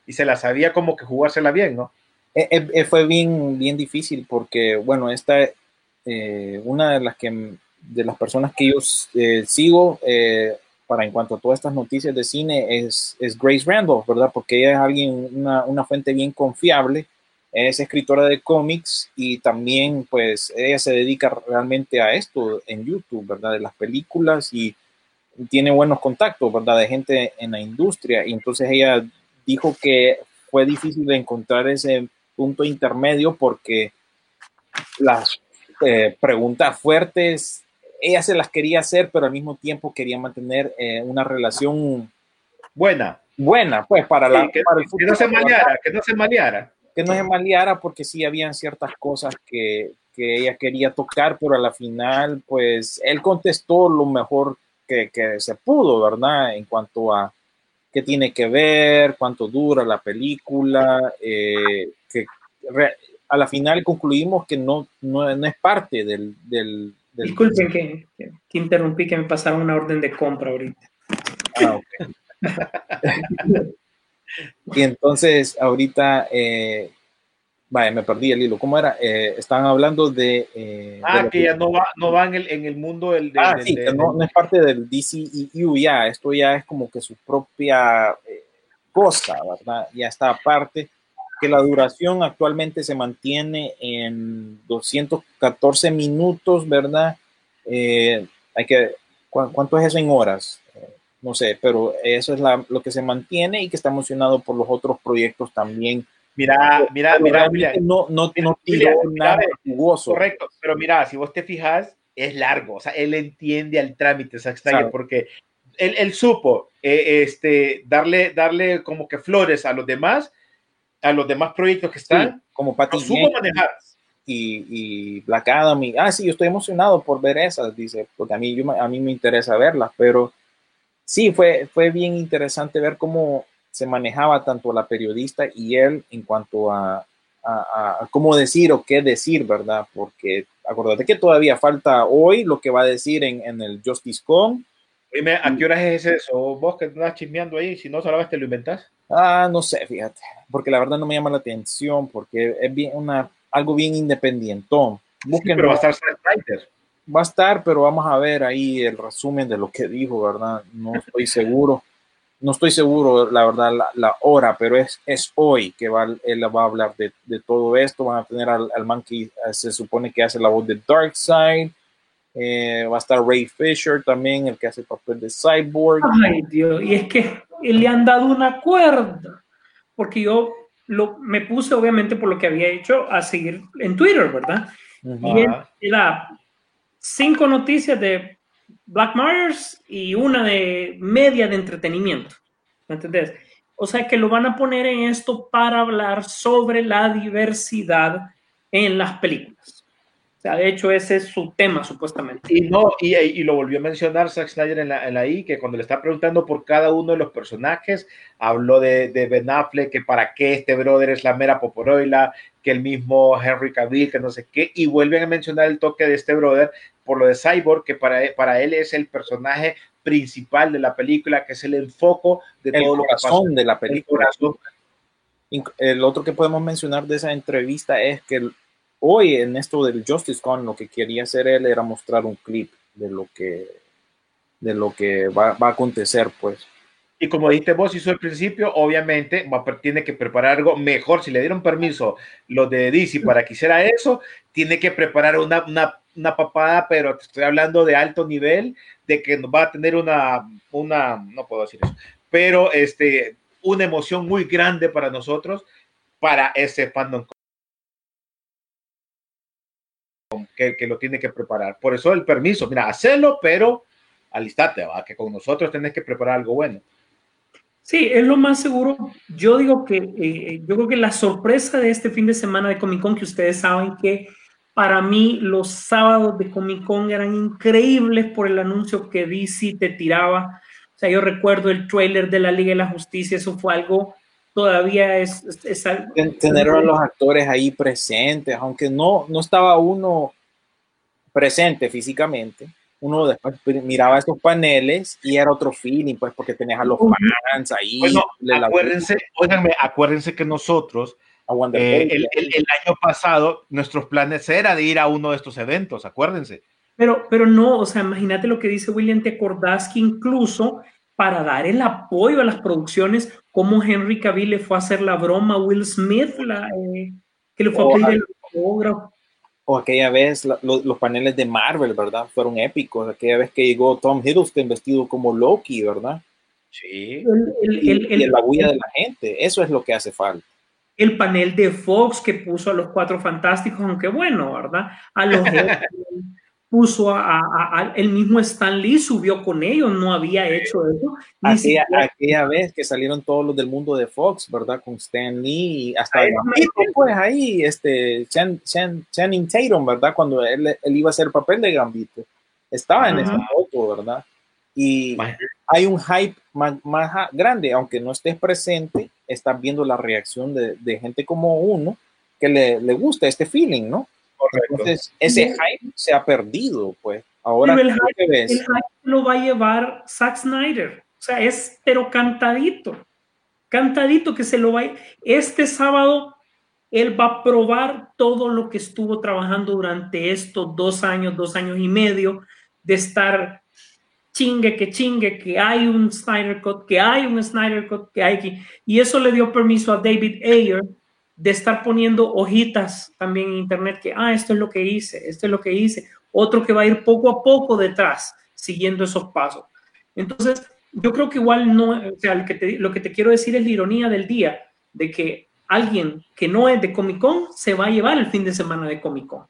y se la sabía como que jugársela bien, ¿no? Eh, eh, eh, fue bien, bien difícil porque, bueno, esta, una de las que de las personas que yo sigo para en cuanto a todas estas noticias de cine es, es Grace Randolph, ¿verdad? Porque ella es alguien, una fuente bien confiable, es escritora de cómics y también pues ella se dedica realmente a esto en YouTube, ¿verdad? De las películas y tiene buenos contactos, ¿verdad? De gente en la industria. Y entonces ella dijo que fue difícil de encontrar ese punto intermedio porque las eh, preguntas fuertes, ella se las quería hacer, pero al mismo tiempo quería mantener eh, una relación Buena. buena, pues, para, la, que, para el que no se maleara, que no se maleara. Que no se maleara porque sí habían ciertas cosas que, que ella quería tocar, pero a la final, pues él contestó lo mejor que, que se pudo, ¿verdad? En cuanto a qué tiene que ver, cuánto dura la película, eh, que re- a la final concluimos que no, no, no es parte del... del, del- Disculpen que, que- interrumpí, que me pasaron una orden de compra ahorita. Ah, ok. [laughs] y entonces ahorita, eh, vaya, me perdí el hilo. ¿Cómo era? Eh, estaban hablando de... eh, de Ah, la que ya no va, no va en el, en el mundo del, del- Ah, del- sí, del- que no, no es parte del DCEU ya, esto ya es como que su propia eh, cosa, ¿verdad? Ya está aparte, que la duración actualmente se mantiene en 214 minutos, ¿verdad? Eh, hay que, ¿cu- ¿cuánto es eso en horas? Eh, no sé, pero eso es la- lo que se mantiene y que está emocionado por los otros proyectos también. Mira, mira, Pero mira, William. no, no, Mira, no mira, nada jugoso. Correcto, pero mira, si vos te fijas, es largo, o sea, él entiende al trámite, Sabe. porque él, él supo eh, este, darle, darle como que flores a los demás, a los demás proyectos que Sí, están, como Patty lo supo manejar. y, y Black Adam. Y, ah, sí, yo estoy emocionado por ver esas, dice, porque a mí, yo, a mí me interesa verlas, pero sí, fue, fue bien interesante ver cómo se manejaba tanto la periodista y él en cuanto a, a, a- cómo decir o qué decir, ¿verdad? Porque acordate que todavía falta hoy lo que va a decir en, en el Justice Con. Dime, ¿a qué horas es eso? Vos que andas chismeando ahí, si no solamente te lo inventás. Ah, no sé, fíjate, porque la verdad no me llama la atención, porque es bien una, algo bien independientón. Sí, pero va a estar Snyder. Va a estar, pero vamos a ver ahí el resumen de lo que dijo, ¿verdad? No estoy seguro. No estoy seguro, la verdad, la, la hora, pero es, es hoy que va, él va a hablar de, de todo esto. Van a tener al, al man que eh, se supone que hace la voz de Darkseid. Eh, va a estar Ray Fisher también, el que hace el papel de Cyborg. Ay, Dios, y es que le han dado una cuerda, porque yo lo, me puse, obviamente, por lo que había hecho, a seguir en Twitter, ¿verdad? Y él era cinco noticias de Black Myers y una de media de entretenimiento. ¿Me entendés? O sea que lo van a poner en esto para hablar sobre la diversidad en las películas. O sea, de hecho, ese es su tema, supuestamente. Y no, y, y lo volvió a mencionar Zack Snyder en la, en la I, que cuando le está preguntando por cada uno de los personajes, habló de, de Ben Affleck, que para qué este brother es la mera poporoila, que el mismo Henry Cavill, que no sé qué, y vuelven a mencionar el toque de este brother por lo de Cyborg, que para, para él es el personaje principal de la película, que es el enfoco de El todo lo que de la El película. Inc- El otro que podemos mencionar de esa entrevista es que el- hoy en esto del Justice Con lo que quería hacer él era mostrar un clip de lo que de lo que va, va a acontecer pues Y como dijiste vos, hizo al principio, obviamente tiene que preparar algo mejor. Si le dieron permiso los de DC para que hiciera eso, tiene que preparar una, una, una papada, pero te estoy hablando de alto nivel, de que va a tener una, una, no puedo decir eso, pero este, una emoción muy grande para nosotros, para ese fandom que, que lo tiene que preparar. Por eso el permiso, mira, hacerlo, pero alistate, ¿va? que con nosotros tenés que preparar algo bueno. Sí, es lo más seguro. Yo digo que eh, yo creo que la sorpresa de este fin de semana de Comic Con, que ustedes saben que para mí los sábados de Comic Con eran increíbles por el anuncio que DC te tiraba. O sea, yo recuerdo el trailer de la Liga de la Justicia, eso fue algo, todavía es, tener a los actores ahí presentes aunque no no estaba uno presente físicamente uno después miraba estos paneles y era otro feeling pues porque tenías a los fans ahí Bueno, acuérdense, óiganme, acuérdense que nosotros eh, el, el- el año pasado nuestros planes era de ir a uno de estos eventos, acuérdense. Pero, pero no, o sea, imagínate lo que dice William, te acordás que incluso para dar el apoyo a las producciones, como Henry Cavill le fue a hacer la broma a Will Smith, la, eh, que le fue a Oh, pedir el autógrafo. O aquella vez la- lo- los paneles de Marvel, ¿verdad? Fueron épicos. Aquella vez que llegó Tom Hiddleston vestido como Loki, ¿verdad? Sí. El, el- Y, el- y la bulla de la gente. Eso es lo que hace falta. el panel de Fox que puso a los cuatro fantásticos, aunque bueno, ¿verdad? A los [laughs] puso a, a- a- el mismo Stan Lee subió con ellos, no había hecho eso. Ni Aquella, siquiera- aquella vez que salieron todos los del mundo de Fox, ¿verdad? Con Stan Lee y hasta Ahí el pues ahí, este, Chan- Chan- Channing Tatum, ¿verdad? Cuando él, él iba a hacer el papel de Gambito. Estaba en Ajá. esa foto, ¿verdad? Y hay un hype más, más a- grande, aunque no estés presente, estás viendo la reacción de, de gente como uno que le, le gusta este feeling, ¿no? Correcto. Entonces, ese hype se ha perdido, pues. Ahora, Pero el ¿qué hype- ves? el hype lo va a llevar Zack Snyder. O sea, es pero cantadito. Cantadito que se lo va a... Este sábado él va a probar todo lo que estuvo trabajando durante estos dos años, dos años y medio de estar chingue que chingue, que hay un Snyder Cut, que hay un Snyder Cut, que hay aquí. Y eso le dio permiso a David Ayer de estar poniendo hojitas también en internet que, ah, esto es lo que hice, esto es lo que hice. Otro que va a ir poco a poco detrás, siguiendo esos pasos. Entonces, yo creo que igual no, o sea, lo que te, lo que te quiero decir es la ironía del día, de que alguien que no es de Comic Con se va a llevar el fin de semana de Comic Con.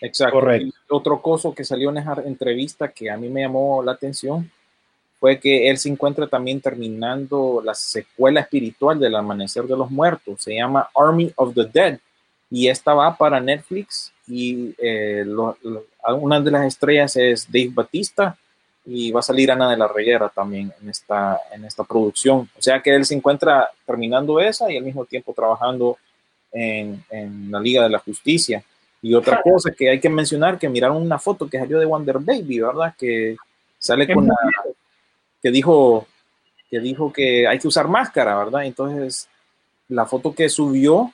Exacto. Correcto. Y otro coso que salió en esa entrevista que a mí me llamó la atención fue que él se encuentra también terminando la secuela espiritual del Amanecer de los Muertos. Se llama Army of the Dead y esta va para Netflix y eh, lo- lo- una de las estrellas es Dave Batista y va a salir Ana de la Reguera también en esta, en esta producción. O sea que él se encuentra terminando esa y al mismo tiempo trabajando en, en la Liga de la Justicia. Y otra cosa que hay que mencionar, que miraron una foto que salió de Wonder Baby, ¿verdad? Que sale con la, que dijo, que dijo que hay que usar máscara, ¿verdad? Entonces, la foto que subió,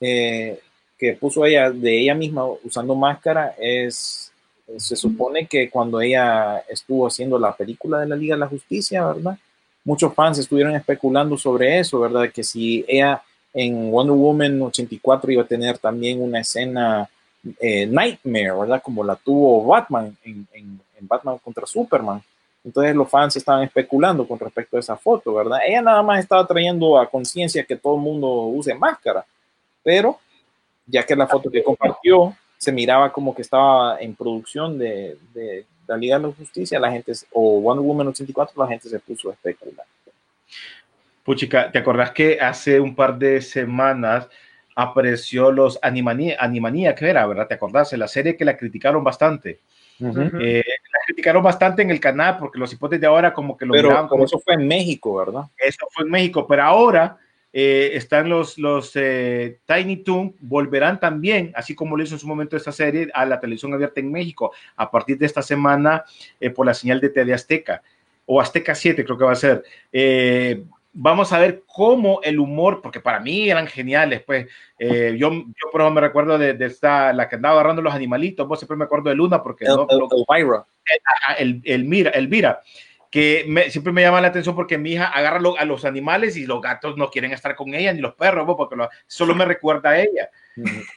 eh, que puso ella de ella misma usando máscara, es, se supone que cuando ella estuvo haciendo la película de la Liga de la Justicia, ¿verdad? Muchos fans estuvieron especulando sobre eso, ¿verdad? Que si ella en Wonder Woman 84 iba a tener también una escena eh, Nightmare, ¿verdad? Como la tuvo Batman en, en- en Batman contra Superman. Entonces los fans estaban especulando con respecto a esa foto, ¿verdad? Ella nada más estaba trayendo a conciencia que todo el mundo use máscara, pero ya que la foto que compartió se miraba como que estaba en producción de, de la Liga de la Justicia, la gente, o Wonder Woman 84, la gente se puso a especular. Puchica, ¿te acordás que hace un par de semanas apareció los Animanía, Animanía que era, ¿verdad? ¿Te acordás? En la serie que la criticaron bastante. Eh, la criticaron bastante en el canal porque los hipotes de ahora como que lo Pero miraban como como eso fue en México, ¿verdad? eso fue en México, pero ahora eh, están los, los eh, Tiny Toon, volverán también, así como lo hizo en su momento esta serie, a la televisión abierta en México, a partir de esta semana eh, por la señal de TV Azteca, o Azteca 7 creo que va a ser. Eh, vamos a ver cómo el humor, porque para mí eran geniales, pues eh, yo, yo por ejemplo me recuerdo de, de esta, la que andaba agarrando los animalitos, vos siempre me acuerdo de Luna, porque El, no, el-. Ajá, el, Elmira, Elvira, que me- siempre me llama la atención porque mi hija agarra lo- a los animales y los gatos no quieren estar con ella, ni los perros, bo, porque lo- solo me recuerda a ella.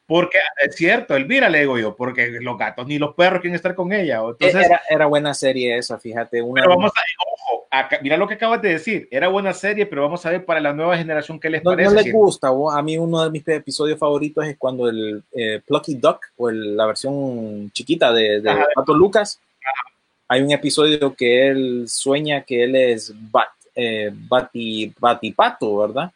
Porque es cierto, Elvira le digo yo, porque los gatos ni los perros quieren estar con ella. o Entonces, era, era buena serie esa, fíjate. Una, pero vamos a, acá- mira lo que acabas de decir, era buena serie, pero vamos a ver para la nueva generación qué les no, no parece. les Si- gusta, a mí uno de mis episodios favoritos es cuando el eh, Plucky Duck, o el- la versión chiquita de, de Ajá. Pato Lucas, hay un episodio que él sueña que él es bat, eh, bati, Batipato, ¿verdad?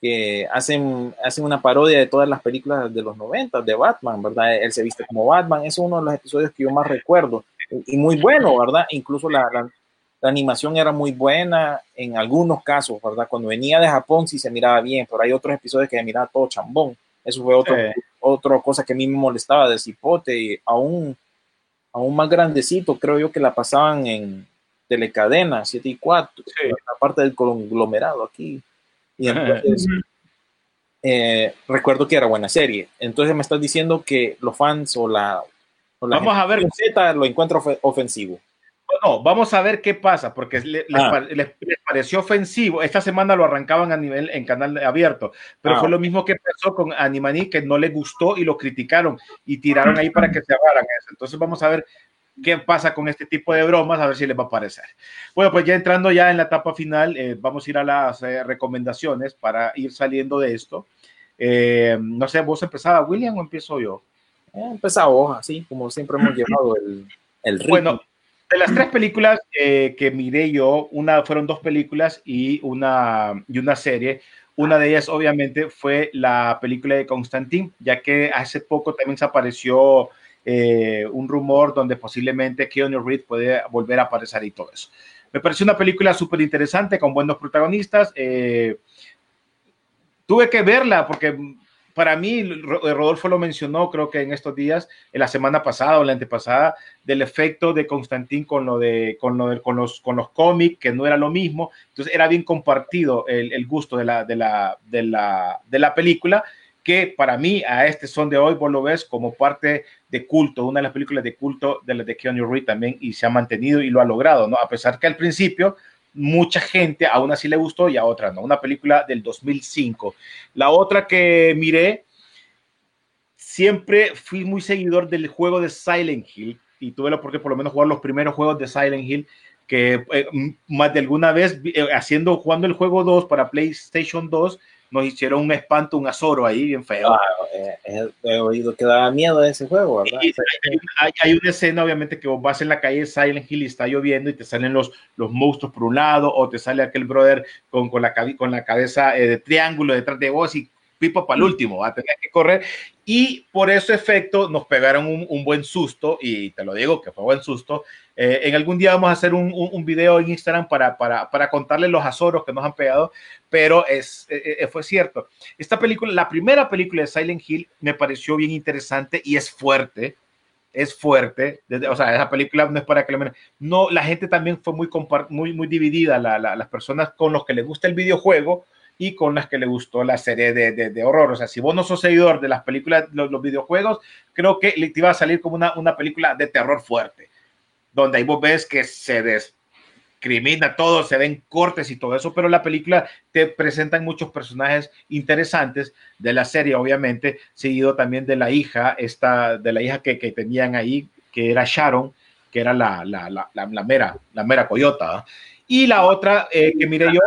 Que hacen, hacen una parodia de todas las películas de los 90 de Batman, ¿verdad? Él se viste como Batman, es uno de los episodios que yo más recuerdo, y muy bueno, ¿verdad? Incluso la, la- la animación era muy buena en algunos casos, ¿verdad? Cuando venía de Japón sí se miraba bien, pero hay otros episodios que se miraba todo chambón. Eso fue otro, Sí. otra cosa que a mí me molestaba de Cipote y aún, aún más grandecito, creo yo que la pasaban en Telecadena 7 y 4, Sí. la parte del conglomerado aquí. Y entonces, eh, recuerdo que era buena serie. Entonces me estás diciendo que los fans o la, o la Vamos a ver. Z lo encuentro ofe- ofensivo. No, vamos a ver qué pasa, porque le- les, Ah. pa- les- les pareció ofensivo. Esta semana lo arrancaban a nivel en canal abierto, pero Ah. fue lo mismo que pasó con Animani, que no le gustó y lo criticaron y tiraron ahí para que se agarran eso. Entonces vamos a ver qué pasa con este tipo de bromas, a ver si les va a parecer. Bueno, pues ya entrando ya en la etapa final, eh, vamos a ir a las eh, recomendaciones para ir saliendo de esto. Eh, no sé, ¿vos empezaba, William, o empiezo yo? Eh, empezamos así, como siempre hemos [clears throat] llevado el, el ritmo. Bueno, de las tres películas eh, que miré yo, una fueron dos películas y una, y una serie. Una de ellas, obviamente, fue la película de Constantine, ya que hace poco también se apareció eh, un rumor donde posiblemente Keanu Reeves puede volver a aparecer y todo eso. Me pareció una película súper interesante, con buenos protagonistas. eh, tuve que verla porque para mí, Ro- Rodolfo lo mencionó, creo que en estos días, en la semana pasada o la antepasada, del efecto de Constantín con lo de- con los con los cómics, que no era lo mismo. Entonces era bien compartido el, el gusto de la, de, la, de, la, de la película, que para mí, a este son de hoy, vos lo ves como parte de culto, una de las películas de culto de las de Keanu Reeves también, y se ha mantenido y lo ha logrado, ¿no? A pesar que al principio mucha gente aún así le gustó y a otra no. Una película del 2005. La otra que miré, siempre fui muy seguidor del juego de Silent Hill y tuve la oportunidad por lo menos jugar los primeros juegos de Silent Hill que eh, más de alguna vez eh, haciendo jugando el juego 2 para PlayStation 2 nos hicieron un espanto, un azoro ahí bien feo. Ah, eh, eh, he oído que daba miedo de ese juego, ¿verdad? Y hay, hay- hay una escena, obviamente, que vos vas en la calle de Silent Hill y está lloviendo y te salen los, los monstruos por un lado, o te sale aquel brother con, con, la, con la cabeza eh, de triángulo detrás de vos y pipo para el último, va a tener que correr. Y por ese efecto nos pegaron un, un buen susto, y te lo digo que fue buen susto. Eh, en algún día vamos a hacer un, un, un video en Instagram para, para, para contarles los azoros que nos han pegado, pero es, eh, eh, fue cierto. Esta película, la primera película de Silent Hill, me pareció bien interesante y es fuerte es fuerte. Desde- o sea, esa película no es para que lo No, la gente también fue muy, muy, muy dividida, la- la- las personas con los que les gusta el videojuego y con las que le gustó la serie de, de, horror. O sea, si vos no sos seguidor de las películas, los, videojuegos, creo que te iba a salir como una, una película de terror fuerte, donde ahí vos ves que se discrimina todo, se ven cortes y todo eso, pero la película te presentan muchos personajes interesantes de la serie, obviamente, seguido también de la hija, esta, de la hija que, que tenían ahí, que era Sharon, que era la, la, la, la, mera, la mera coyota. Y la otra eh, que miré yo,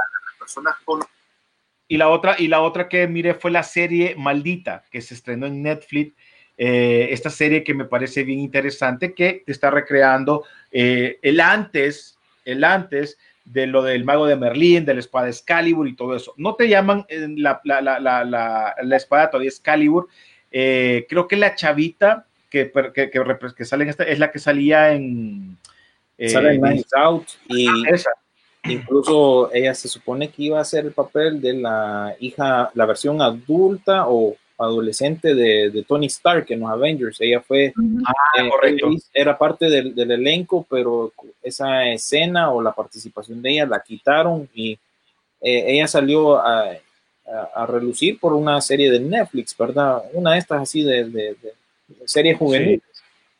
y la otra, y la otra que miré fue la serie Maldita, que se estrenó en Netflix. eh, esta serie que me parece bien interesante, que te está recreando eh, el antes, el antes de lo del mago de Merlín, de la espada Excalibur y todo eso. No te llaman eh, la, la, la, la, espada todavía Excalibur. Eh, creo que la chavita que, que, que, que sale en esta es la que salía en... Sale en Out y esa. Incluso ella se supone que iba a hacer el papel de la hija, la versión adulta o adolescente de, de Tony Stark en los Avengers. Ella fue, Ah, eh, correcto. era parte del, del elenco, pero esa escena o la participación de ella la quitaron y eh, ella salió a, a, a relucir por una serie de Netflix, ¿verdad? Una de estas así de, de, de series juveniles.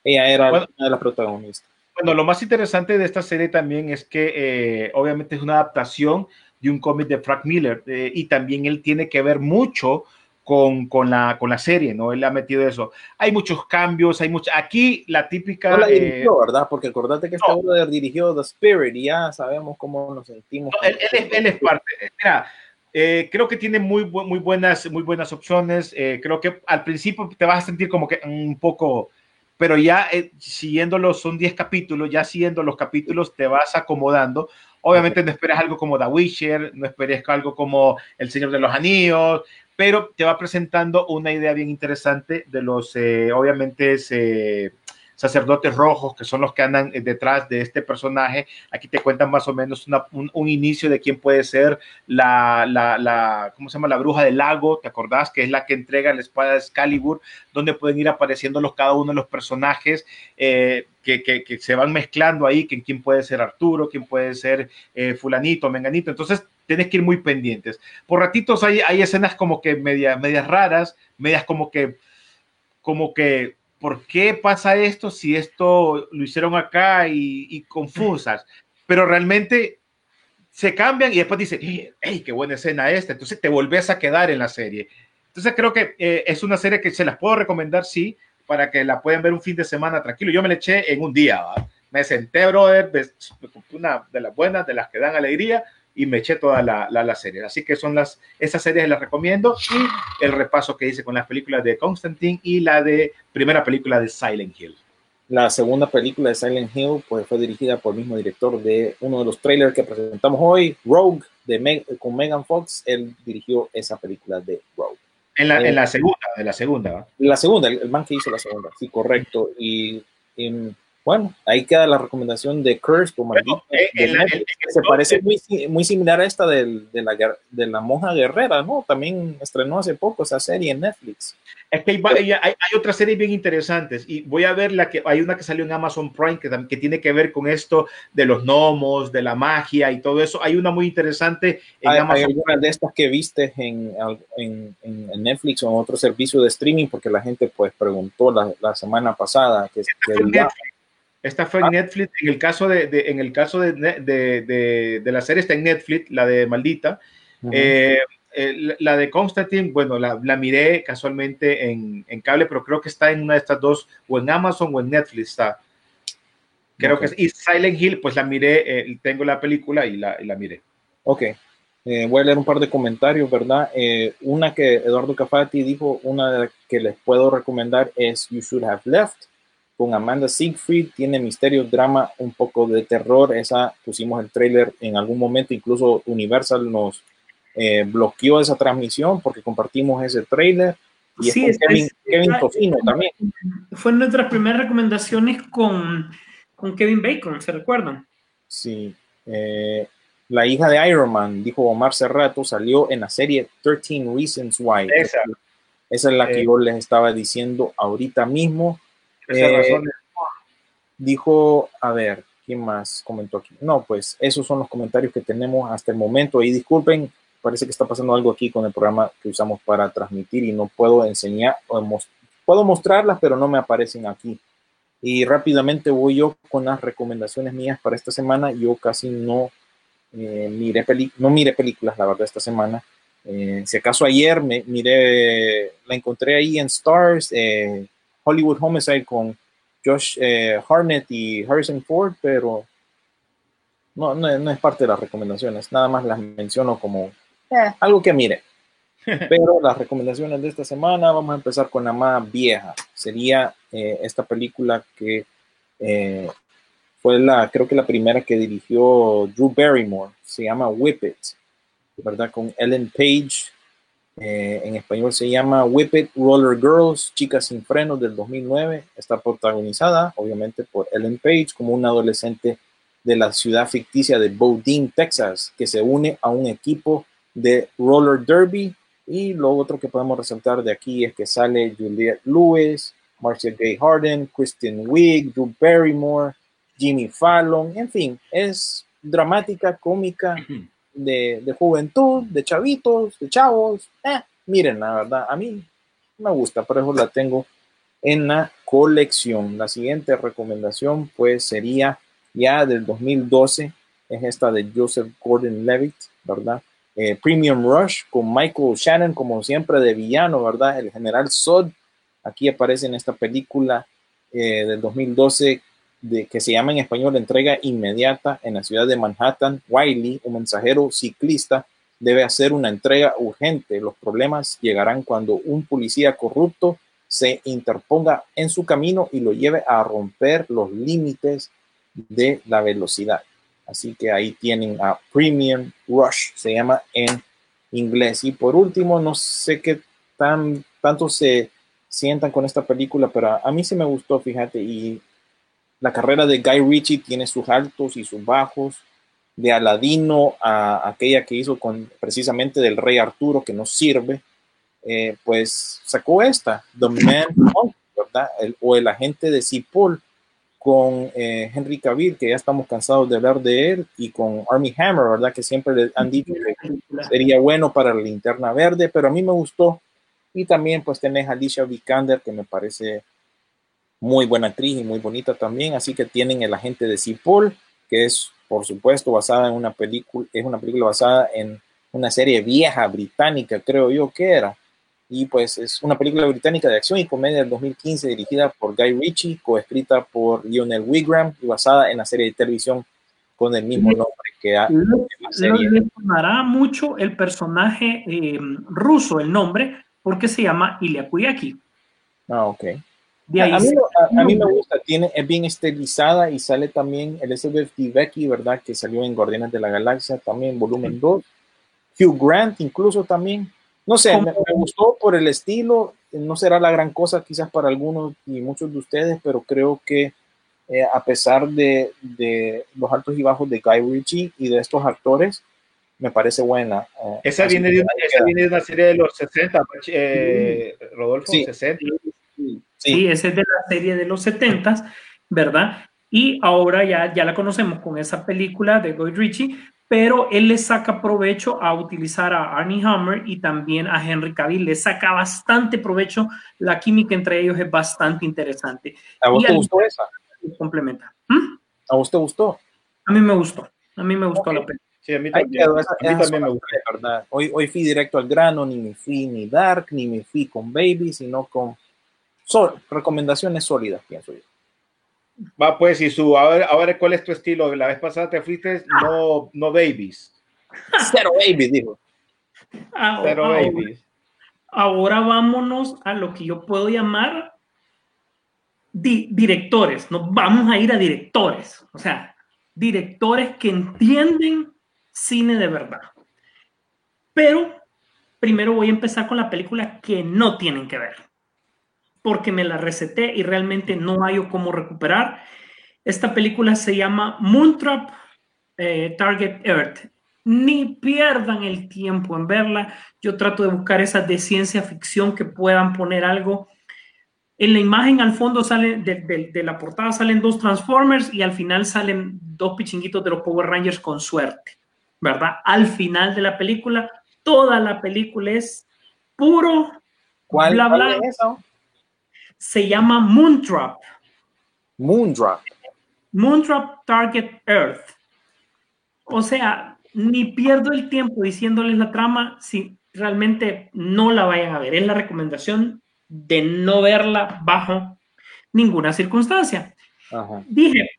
Ella era Bueno. una de las protagonistas. Bueno, lo más interesante de esta serie también es que eh, obviamente es una adaptación de un cómic de Frank Miller eh, y también él tiene que ver mucho con, con, la, con la serie, ¿no? Él ha metido eso. Hay muchos cambios, hay mucha... Aquí la típica... No la eh, dirigió, ¿verdad? Porque acordate que este no. brother dirigió The Spirit y ya sabemos cómo nos sentimos. No, él, él es, él es parte. Eh, Mira, eh, creo que tiene muy, muy, buenas, muy buenas opciones. Eh, creo que al principio te vas a sentir como que un poco, pero ya eh, siguiéndolo, son 10 capítulos, ya siguiendo los capítulos te vas acomodando. Obviamente no esperes algo como The Witcher, no esperes algo como El Señor de los Anillos, pero te va presentando una idea bien interesante de los, eh, obviamente, es, eh, sacerdotes rojos, que son los que andan eh, detrás de este personaje. Aquí te cuentan más o menos un inicio de quién puede ser la, la, la, ¿cómo se llama? La bruja del lago, ¿te acordás? Que es la que entrega la espada de Excalibur, donde pueden ir apareciendo los, cada uno de los personajes eh, que, que, que se van mezclando ahí, que quién puede ser Arturo, quién puede ser eh, fulanito, menganito. Entonces, tienes que ir muy pendientes. Por ratitos hay, hay escenas como que medias, medias raras, medias como que, como que ¿por qué pasa esto si esto lo hicieron acá y, y confusas? Pero realmente se cambian y después dice, ¡hey, qué buena escena esta! Entonces te volvés a quedar en la serie. Entonces creo que eh, es una serie que se las puedo recomendar, sí, para que la puedan ver un fin de semana tranquilo. Yo me la eché en un día, ¿va? me senté, brother, me, una de las buenas, de las que dan alegría, y me eché toda la, la, la serie. Así que son las, esas series las recomiendo y el repaso que hice con las películas de Constantine y la de primera película de Silent Hill. La segunda película de Silent Hill pues, fue dirigida por el mismo director de uno de los trailers que presentamos hoy, Rogue, de Meg con Megan Fox. Él dirigió esa película de Rogue. En la, Eh, en la segunda, de la segunda. La segunda, el, el man que hizo la segunda, sí, correcto. Y, y, bueno, ahí queda la recomendación de Curse, por maldito, eh, de se parece muy, muy similar a esta del- de, la, de la monja guerrera, ¿no? También estrenó hace poco esa serie en Netflix. Es que hay, hay, hay- hay otras series bien interesantes y voy a ver la que hay una que salió en Amazon Prime que, que tiene que ver con esto de los gnomos, de la magia y todo eso. Hay una muy interesante en Hay, hay Amazon. algunas de estas que viste en, en- en Netflix o en otro servicio de streaming, porque la gente pues preguntó la, la semana pasada que, que Esta fue en Ah. Netflix. En el caso de, de- en el caso de, de, de- la serie está en Netflix, la de Maldita. Ujú. Eh, eh, la- de Constantine, bueno, la, la miré casualmente en, en cable, pero creo que está en una de estas dos, o en Amazon o en Netflix está. Creo Ok. que es- y Silent Hill, pues la miré, eh, tengo la película y la, y la miré. Ok. Eh, voy a leer un par de comentarios, ¿verdad? Eh, una que Eduardo Cafati dijo, una que les puedo recomendar es You Should Have Left, con Amanda Siegfried. Tiene misterio, drama, un poco de terror. Esa pusimos el trailer en algún momento, incluso Universal nos eh, bloqueó esa transmisión porque compartimos ese trailer. Y es Sí, con es- Kevin, es- Kevin Tofino también. Fue nuestras primeras recomendaciones con, con Kevin Bacon, ¿se recuerdan? Sí. Eh, la hija de Iron Man, dijo Omar Cerrato, salió en la serie 13 Reasons Why. Esa. Esa es la que Eh. yo les estaba diciendo ahorita mismo. Eh, Dijo, a ver, ¿quién más comentó aquí? No, pues esos son los comentarios que tenemos hasta el momento. Y disculpen, parece que está pasando algo aquí con el programa que usamos para transmitir y no puedo enseñar, o mos- puedo mostrarlas, pero no me aparecen aquí. Y rápidamente voy yo con las recomendaciones mías para esta semana. Yo casi no eh, miré, peli no miré películas, la verdad, esta semana. Eh, si acaso ayer me miré, la encontré ahí en Stars, eh, Hollywood Homicide con Josh eh, Harnett y Harrison Ford, pero no, no, no es parte de las recomendaciones, nada más las menciono como eh, algo que mire. [laughs] Pero las recomendaciones de esta semana, vamos a empezar con la más vieja. Sería eh, esta película que eh, fue la, creo que la primera que dirigió Drew Barrymore. Se llama Whip It, ¿verdad? Con Ellen Page. Eh, en español se llama Whip It Roller Girls, Chicas sin frenos del 2009. Está protagonizada, obviamente, por Ellen Page como una adolescente de la ciudad ficticia de Bodine, Texas, que se une a un equipo de roller derby. Y lo otro que podemos resaltar de aquí es que sale Juliette Lewis, Marcia Gay Harden, Kristen Wiig, Drew Barrymore, Jimmy Fallon, en fin, es dramática, cómica, [clears throat] de, de juventud, de chavitos, de chavos. Eh, miren, la verdad, a mí me gusta, por eso la tengo en la colección. La siguiente recomendación, pues, sería ya del 2012, es esta de Joseph Gordon-Levitt, ¿verdad? Eh, Premium Rush con Michael Shannon, como siempre, de villano, ¿verdad? El general Sod. Aquí aparece en esta película eh, del 2012 de, que se llama en español Entrega Inmediata en la ciudad de Manhattan. Wiley, un mensajero ciclista, debe hacer una entrega urgente. Los problemas llegarán cuando un policía corrupto se interponga en su camino y lo lleve a romper los límites de la velocidad. Así que ahí tienen a Premium Rush, se llama en inglés. Y por último, no sé qué tan, tanto se sientan con esta película, pero a mí sí me gustó, fíjate, y la carrera de Guy Ritchie tiene sus altos y sus bajos, de Aladino a aquella que hizo con precisamente del Rey Arturo, que no sirve, eh, pues sacó esta, The Man, ¿verdad? O el agente de Cipoll con eh, Henry Cavill, que ya estamos cansados de hablar de él, y con Army Hammer, ¿verdad? Que siempre le han dicho que sería bueno para la linterna verde, pero a mí me gustó. Y también pues tenés a Alicia Vikander, que me parece muy buena actriz y muy bonita también. Así que tienen El agente de Cipoll, que es, por supuesto, basada en una película, es una película basada en una serie vieja británica, creo yo que era. Y pues es una película británica de acción y comedia del 2015 dirigida por Guy Ritchie, coescrita por Lionel Wigram y basada en la serie de televisión con el mismo nombre que ha. Le sonará mucho el personaje eh, ruso, el nombre, porque se llama Ilya Kuriaki. Ah, ok. De ahí a, mí, a- a mí me gusta, tiene, es bien estilizada y sale también Elizabeth Debicki, ¿verdad? Que salió en Guardianes de la Galaxia también, volumen 2. Hugh Grant incluso también. No sé, me, me gustó por el estilo, no será la gran cosa quizás para algunos y muchos de ustedes, pero creo que eh, a pesar de, de los altos y bajos de Guy Ritchie y de estos actores, me parece buena. eh, Esa viene, de una, esa viene de una serie de los 60, eh, Rodolfo, Sí. 60. Sí. Sí, ese es de la serie de los 70, ¿verdad? Y ahora ya, ya la conocemos con esa película de Guy Ritchie, pero él le saca provecho a utilizar a Arnie Hammer y también a Henry Cavill. Le saca bastante provecho. La química entre ellos es bastante interesante. ¿A vos Y te gustó esa? Complementa. ¿Mm? ¿A vos te gustó? A mí me gustó. A mí me gustó Ok. la película. Sí, a mí también, quedó, esa- a mí también me tres, ¿verdad? Hoy, hoy fui directo al grano, ni me fui ni dark, ni me fui con baby, sino con sol- recomendaciones sólidas, pienso yo. Va, pues, y su, a ver, a ver, ¿cuál es tu estilo? La vez pasada te fuiste, no, no babies, Cero baby, dijo. Ah, pero ahora- babies. Ahora vámonos a lo que yo puedo llamar di- directores. Nos vamos a ir a directores. O sea, directores que entienden cine de verdad. Pero primero voy a empezar con la película que no tienen que ver. Porque me la receté y realmente no hay cómo recuperar. Esta película se llama Moontrap eh, Target Earth. Ni pierdan el tiempo en verla. Yo trato de buscar esas de ciencia ficción que puedan poner algo. En la imagen al fondo sale, de, de- de la portada salen dos Transformers y al final salen dos pichinguitos de los Power Rangers con suerte, ¿verdad? Al final de la película, toda la película es puro ¿Cuál, bla cuál bla. es esa? Se llama Moontrap. Moondrop. Moontrap Target Earth. O sea, ni pierdo el tiempo diciéndoles la trama si realmente no la vayan a ver. Es la recomendación de no verla bajo ninguna circunstancia. Ajá. Dije,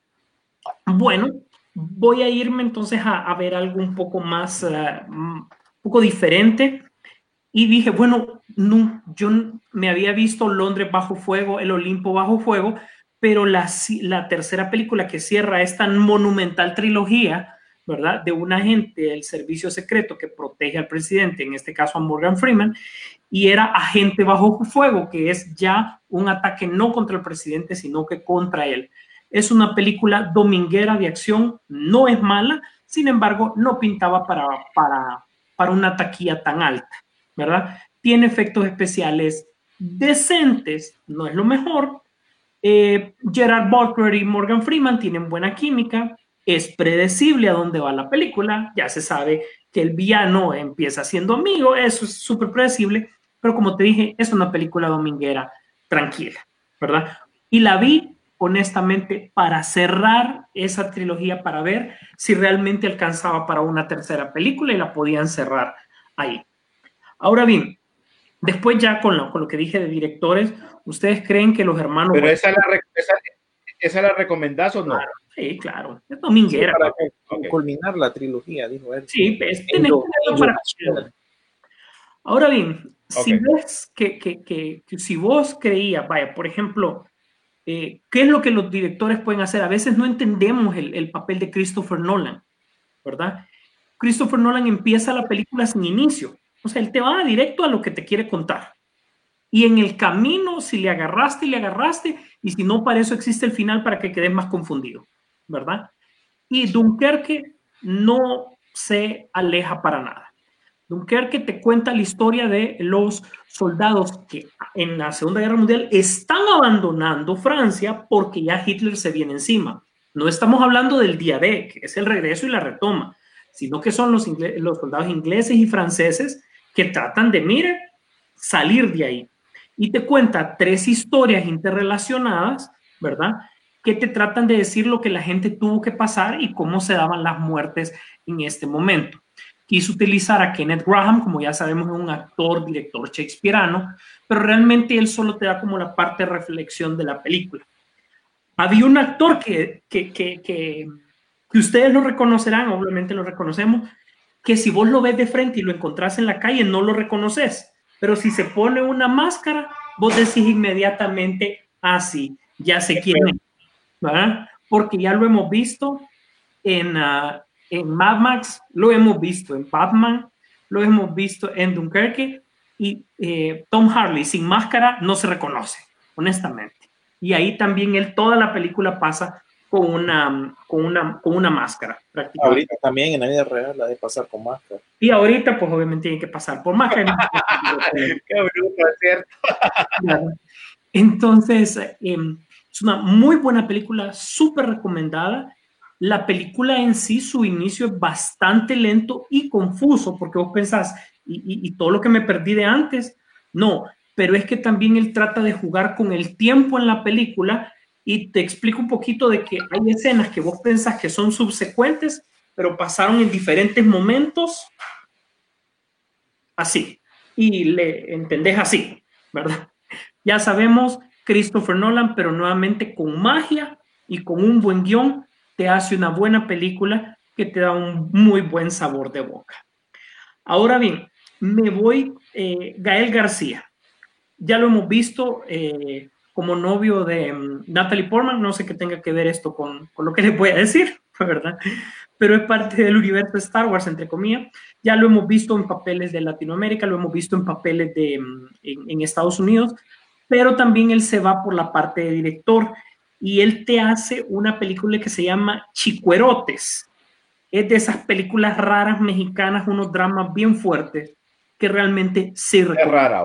bueno, voy a irme entonces a, a ver algo un poco más, eh, un poco diferente. Y dije, bueno, no, yo me había visto Londres bajo fuego, el Olimpo bajo fuego, pero la, la tercera película que cierra esta monumental trilogía, ¿verdad? De un agente del servicio secreto que protege al presidente, en este caso a Morgan Freeman, y era agente bajo fuego, que es ya un ataque no contra el presidente, sino que contra él. Es una película dominguera de acción, no es mala, sin embargo, no pintaba para, para, para una taquilla tan alta, ¿verdad? Tiene efectos especiales decentes, no es lo mejor. Eh, Gerard Butler y Morgan Freeman tienen buena química, es predecible a dónde va la película, ya se sabe que el villano empieza siendo amigo, eso es súper predecible, pero como te dije, es una película dominguera tranquila, ¿verdad? Y la vi honestamente para cerrar esa trilogía, para ver si realmente alcanzaba para una tercera película y la podían cerrar ahí. Ahora bien, después ya con lo, con lo que dije de directores, ¿ustedes creen que los hermanos... Pero esa la, esa, esa la recomendás o no? Claro, sí, claro, es dominguera. Para culminar la trilogía, dijo él. Sí, pues, verlo en para. Ahora bien, si ves que, que- que- que si vos creías, vaya, por ejemplo, eh, ¿qué es lo que los directores pueden hacer? A veces no entendemos el, el papel de Christopher Nolan, ¿verdad? Christopher Nolan empieza la película sin inicio, o sea, él te va directo a lo que te quiere contar. Y en el camino, si le agarraste, le agarraste, y si no, para eso existe el final para que quedes más confundido, ¿verdad? Y Dunkerque no se aleja para nada. Dunkerque te cuenta la historia de los soldados que en la Segunda Guerra Mundial están abandonando Francia porque ya Hitler se viene encima. No estamos hablando del día D, que es el regreso y la retoma, sino que son los soldados ingleses y franceses que tratan de, mire, salir de ahí. y te cuenta tres historias interrelacionadas, ¿verdad? Que te tratan de decir lo que la gente tuvo que pasar y cómo se daban las muertes en este momento. Quiso utilizar a Kenneth Graham, como ya sabemos, es un actor, director shakespeariano, pero realmente él solo te da como la parte de reflexión de la película. Había un actor que, que, que, que ustedes lo reconocerán, obviamente lo reconocemos, que si vos lo ves de frente y lo encontrás en la calle, no lo reconoces. Pero si se pone una máscara, vos decís inmediatamente, así, ah, ya sé quién es, ¿verdad? Porque ya lo hemos visto en, uh, en Mad Max, lo hemos visto en Batman, lo hemos visto en Dunkerque y eh, Tom Harley sin máscara no se reconoce, honestamente. Y ahí también él, toda la película pasa con una, con una, con una máscara. Ahorita también en la vida real la de pasar con máscara. Y ahorita pues obviamente tiene que pasar por máscara. [laughs] Qué bruto, es cierto. Entonces, eh, es una muy buena película, súper recomendada. La película en sí, su inicio es bastante lento y confuso, porque vos pensás, y, y todo lo que me perdí de antes, no, pero es que también él trata de jugar con el tiempo en la película y te explico un poquito de que hay escenas que vos pensás que son subsecuentes, pero pasaron en diferentes momentos así, y le entendés así, ¿verdad? Ya sabemos, Christopher Nolan, pero nuevamente con magia y con un buen guion, te hace una buena película que te da un muy buen sabor de boca. Ahora bien, me voy, eh, Gael García. Ya lo hemos visto, eh, como novio de um, Natalie Portman. No sé qué tenga que ver esto con, con, lo que le voy a decir, [laughs] ¿verdad? Pero es parte del universo de Star Wars, entre comillas. Ya lo hemos visto en papeles de Latinoamérica, lo hemos visto en papeles de, um, en, en Estados Unidos, pero también él se va por la parte de director y él te hace una película que se llama Chicuerotes. Es de esas películas raras mexicanas, unos dramas bien fuertes que realmente se Es rara.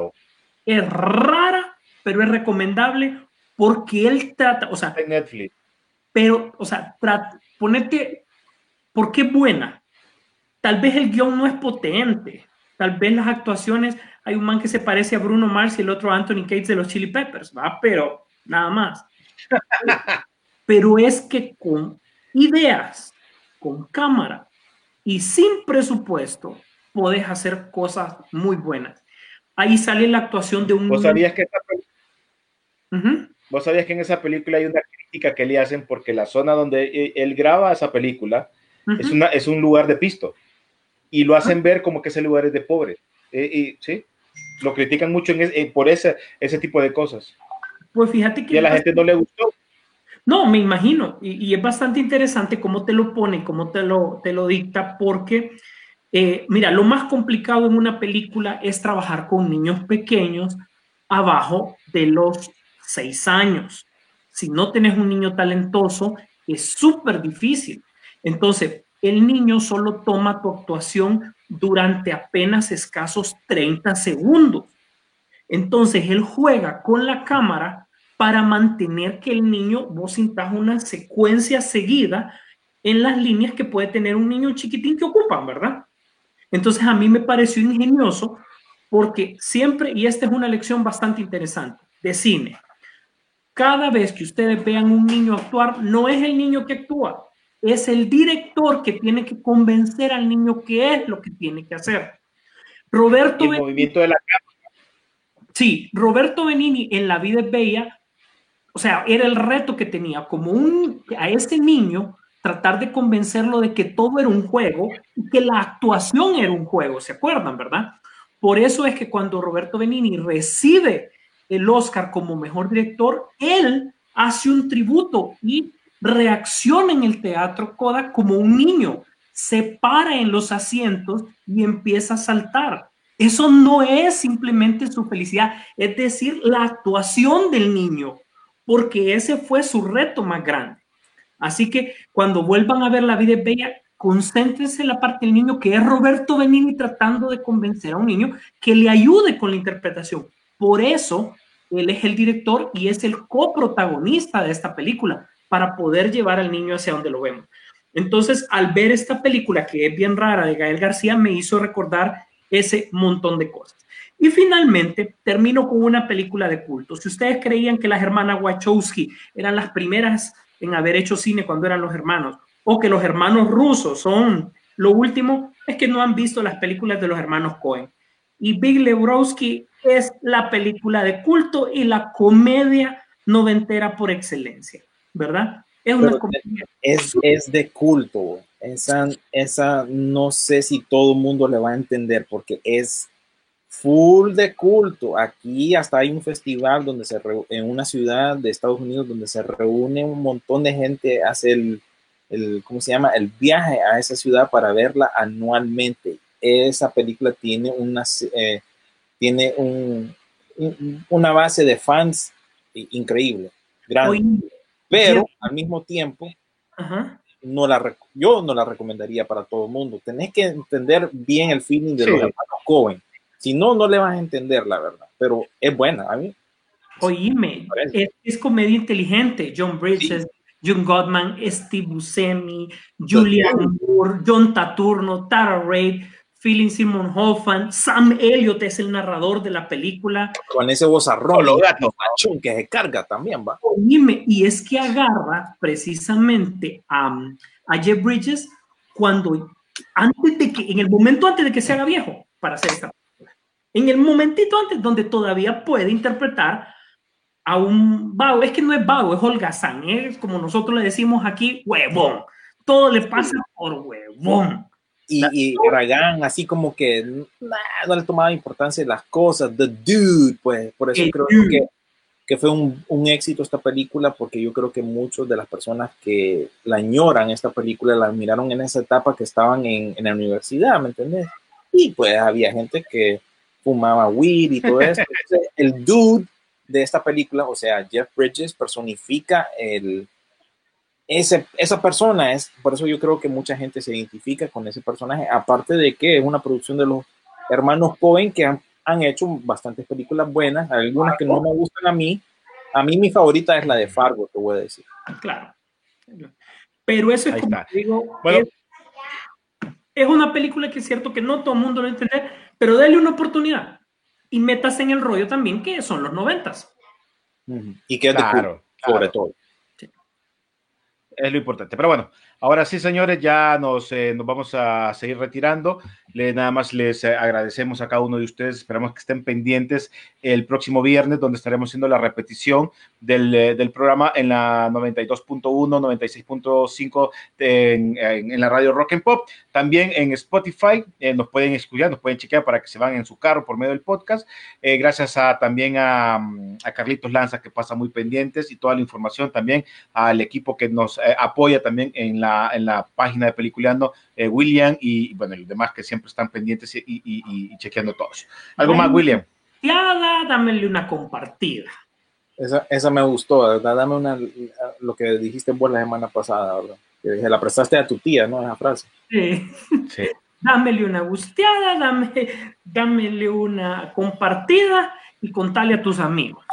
Es rara, pero es recomendable porque él trata, o sea, en Netflix. Pero, o sea, ponete, ¿por qué buena? Tal vez el guion no es potente, tal vez las actuaciones, hay un man que se parece a Bruno Mars y el otro a Anthony Cates de los Chili Peppers, ¿va? Pero nada más. [laughs] pero es que con ideas, con cámara y sin presupuesto, podés hacer cosas muy buenas. Ahí sale la actuación de un... ¿Vos sabías que esta Vos sabías que en esa película hay una crítica que le hacen porque la zona donde e, él graba esa película es, una, es un lugar de pisto y lo hacen ver como que ese lugar es de pobre. Eh, y, ¿sí? Lo critican mucho en eh, por ese, ese tipo de cosas. Pues fíjate que... Y a la gente no le gustó. No, me imagino. Y, y, es bastante interesante cómo te lo pone, cómo te lo, te lo dicta, porque, eh, mira, lo más complicado en una película es trabajar con niños pequeños abajo de los seis años. Si no tenés un niño talentoso, es súper difícil. Entonces, el niño solo toma tu actuación durante apenas escasos 30 segundos. Entonces, él juega con la cámara para mantener que el niño, vos sintas una secuencia seguida en las líneas que puede tener un niño chiquitín que ocupan, ¿verdad? Entonces, a mí me pareció ingenioso porque siempre, y esta es una lección bastante interesante de cine, cada vez que ustedes vean un niño actuar, no es el niño que actúa, es el director que tiene que convencer al niño que es lo que tiene que hacer. Roberto el Benini, movimiento de la cámara. Sí, Roberto Benini en La vida es bella, o sea, era el reto que tenía como un a ese niño tratar de convencerlo de que todo era un juego y que la actuación era un juego, ¿se acuerdan, verdad? Por eso es que cuando Roberto Benini recibe el Oscar como mejor director, él hace un tributo y reacciona en el teatro Coda como un niño, se para en los asientos y empieza a saltar. Eso no es simplemente su felicidad, es decir, la actuación del niño, porque ese fue su reto más grande. Así que cuando vuelvan a ver La vida es bella, concéntrense en la parte del niño, que es Roberto Benini tratando de convencer a un niño que le ayude con la interpretación. Por eso, él es el director y es el coprotagonista de esta película para poder llevar al niño hacia donde lo vemos. Entonces, al ver esta película que es bien rara de Gael García, me hizo recordar ese montón de cosas. Y finalmente termino con una película de culto. Si ustedes creían que las hermanas Wachowski eran las primeras en haber hecho cine cuando eran los hermanos, o que los hermanos rusos son lo último, es que no han visto las películas de los hermanos Cohen. Y Big Lebowski es la película de culto y la comedia noventera por excelencia, ¿verdad? Es una Pero comedia. es, es de culto. Esa, esa no sé si todo el mundo le va a entender porque es full de culto. Aquí hasta hay un festival donde se en una ciudad de Estados Unidos donde se reúne un montón de gente, hace el, el ¿cómo se llama? El viaje a esa ciudad para verla anualmente. Esa película tiene una, eh, tiene un, un- una base de fans increíble, grande. Oye, pero al mismo tiempo ajá. no la yo no la recomendaría para todo el mundo. Tenés que entender bien el feeling de Sí. los hermanos Cohen. Si no, no le vas a entender la verdad. Pero es buena. A mí, Oíme, es, es comedia inteligente. John Bridges, John Gottman, Steve Buscemi, Julian Moore, John Taturno, Tara Reid, Philip Simon Hoffman, Sam Elliott es el narrador de la película. con ese vozarrón, Los gatos. machón que se carga también, va. Oíme, y es que agarra precisamente a, a Jeff Bridges cuando, antes de que, en el momento antes de que se haga viejo para hacer esta película. En el momentito antes donde todavía puede interpretar a un vago, es que no es vago, es holgazán, es como nosotros le decimos aquí, huevón. Todo le pasa por huevón. Y, y Ragan, así como que nah, no le tomaba importancia las cosas. The Dude, pues, por eso El creo dude. que, que fue un, un éxito esta película, porque yo creo que muchos de las personas que la añoran esta película la miraron en esa etapa que estaban en, en la universidad, ¿me entendés? Y pues había gente que fumaba weed y todo eso. [laughs] El dude de esta película, o sea, Jeff Bridges personifica el, ese, esa persona es, por eso yo creo que mucha gente se identifica con ese personaje, aparte de que es una producción de los hermanos Cohen que han, han hecho bastantes películas buenas, algunas que no me gustan a mí. A mí mi favorita es la de Fargo, te voy a decir. Claro. Pero eso es Ahí como digo, Bueno. es, es una película que es cierto que no todo el mundo lo entender, pero dale una oportunidad y metas en el rollo también que son los noventas. Y que es de Claro, culto, sobre claro. todo. Es lo importante. Pero bueno, ahora sí, señores, ya nos, eh, nos vamos a seguir retirando. Le, nada más les eh, agradecemos a cada uno de ustedes. Esperamos que estén pendientes el próximo viernes, donde estaremos haciendo la repetición del, eh, del programa en la 92.1, 96.5 en, en, en la radio Rock and Pop. También en Spotify eh, nos pueden escuchar, nos pueden chequear para que se van en su carro por medio del podcast. Eh, gracias a, también a, a Carlitos Lanza, que pasa muy pendientes y toda la información también al equipo que nos eh, apoya también en la, en la página de Peliculeando, eh, William y, bueno, los demás que siempre están pendientes y, y, y, y chequeando todos. ¿Algo más, William? Ya, dámele una compartida. Esa, esa me gustó, ¿verdad? Dame una, lo que dijiste vos la semana pasada, ¿verdad? Que se la prestaste a tu tía, ¿no? Esa frase. Sí. Sí. [laughs] Dámele una gusteada, dame, dámele una compartida y contale a tus amigos.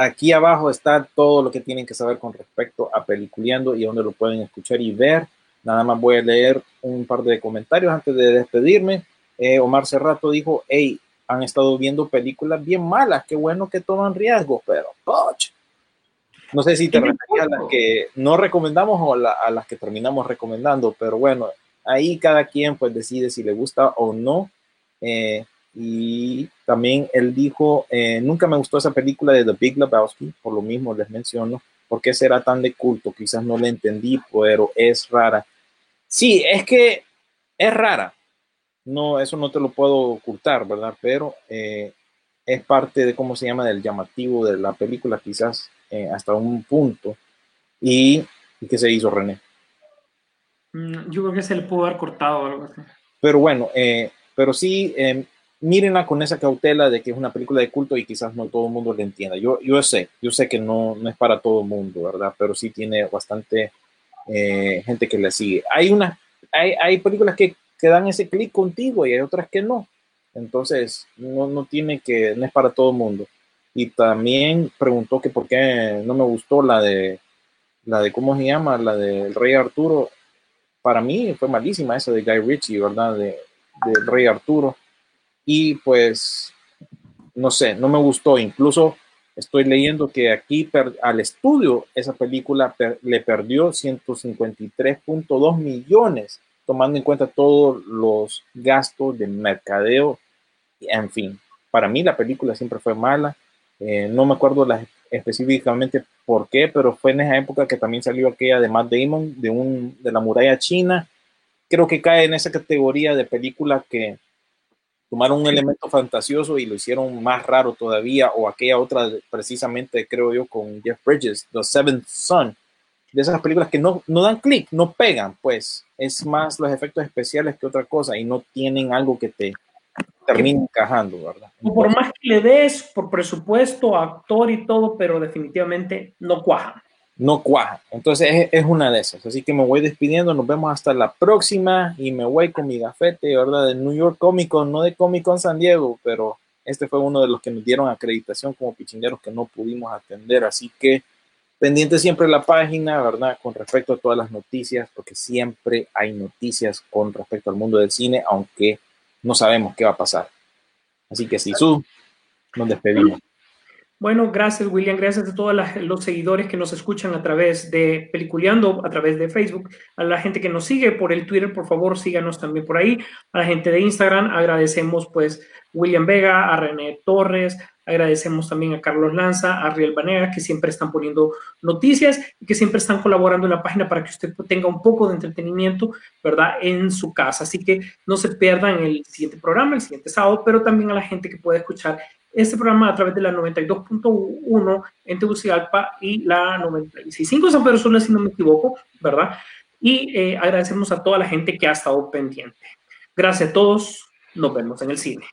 Aquí abajo está todo lo que tienen que saber con respecto a Peliculeando y dónde lo pueden escuchar y ver. Nada más voy a leer un par de comentarios antes de despedirme. Eh, Omar Cerrato dijo, hey, han estado viendo películas bien malas, qué bueno que toman riesgos, pero coach. No sé si te referías a las que no recomendamos o la, a las que terminamos recomendando, pero bueno, ahí cada quien pues decide si le gusta o no. Eh, y también él dijo, eh, nunca me gustó esa película de The Big Lebowski, por lo mismo les menciono, porque será tan de culto, quizás no la entendí, pero es rara. Sí, es que es rara, no, eso no te lo puedo ocultar, ¿verdad? Pero eh, es parte de cómo se llama, del llamativo de la película, quizás eh, hasta un punto. Y, y que se hizo René. Mm, Yo creo que se le pudo haber cortado algo así. Pero bueno, eh, pero sí, eh, mírenla con esa cautela de que es una película de culto y quizás no todo el mundo la entienda. Yo, yo sé, yo sé que no, no es para todo el mundo, ¿verdad? Pero sí tiene bastante eh, gente que la sigue. Hay, una, hay, hay películas que, que dan ese clic contigo y hay otras que no. Entonces, no, no tiene que, no es para todo el mundo. Y también preguntó que por qué no me gustó la de, la de, ¿cómo se llama? La del Rey Arturo. Para mí fue malísima esa de Guy Ritchie, ¿verdad? De, del Rey Arturo. Y pues no sé, no me gustó. Incluso estoy leyendo que aquí al estudio esa película le perdió 153.2 millones, tomando en cuenta todos los gastos de mercadeo. En fin, para mí la película siempre fue mala. Eh, no me acuerdo específicamente por qué, pero fue en esa época que también salió aquella de Matt Damon, de, un, de la muralla china. Creo que cae en esa categoría de película que tomaron un elemento fantasioso y lo hicieron más raro todavía, o aquella otra, precisamente creo yo, con Jeff Bridges, The Seventh Son, de esas películas que no, no dan clic, no pegan, pues es más los efectos especiales que otra cosa y no tienen algo que te termine encajando, ¿verdad? O por más que le des por presupuesto, actor y todo, pero definitivamente no cuajan. No cuaja. Entonces es, una de esas. Así que me voy despidiendo. Nos vemos hasta la próxima. Y me voy con mi gafete, ¿verdad? De New York Comic Con, no de Comic Con San Diego, pero este fue uno de los que nos dieron acreditación como pichingueros que no pudimos atender. Así que pendiente siempre la página, ¿verdad? Con respecto a todas las noticias, porque siempre hay noticias con respecto al mundo del cine, aunque no sabemos qué va a pasar. Así que sí, su, nos despedimos. Bueno, gracias William, gracias a todos los seguidores que nos escuchan a través de Peliculeando, a través de Facebook, a la gente que nos sigue por el Twitter, por favor síganos también por ahí, a la gente de Instagram, agradecemos pues William Vega, a René Torres, agradecemos también a Carlos Lanza, a Riel Banega, que siempre están poniendo noticias y que siempre están colaborando en la página para que usted tenga un poco de entretenimiento, ¿verdad? En su casa. Así que no se pierdan el siguiente programa, el siguiente sábado, pero también a la gente que puede escuchar este programa a través de la 92.1 en Tegucigalpa y la 96.5 en San Pedro Sula, si no me equivoco, ¿verdad? Y eh, agradecemos a toda la gente que ha estado pendiente. Gracias a todos, nos vemos en el cine.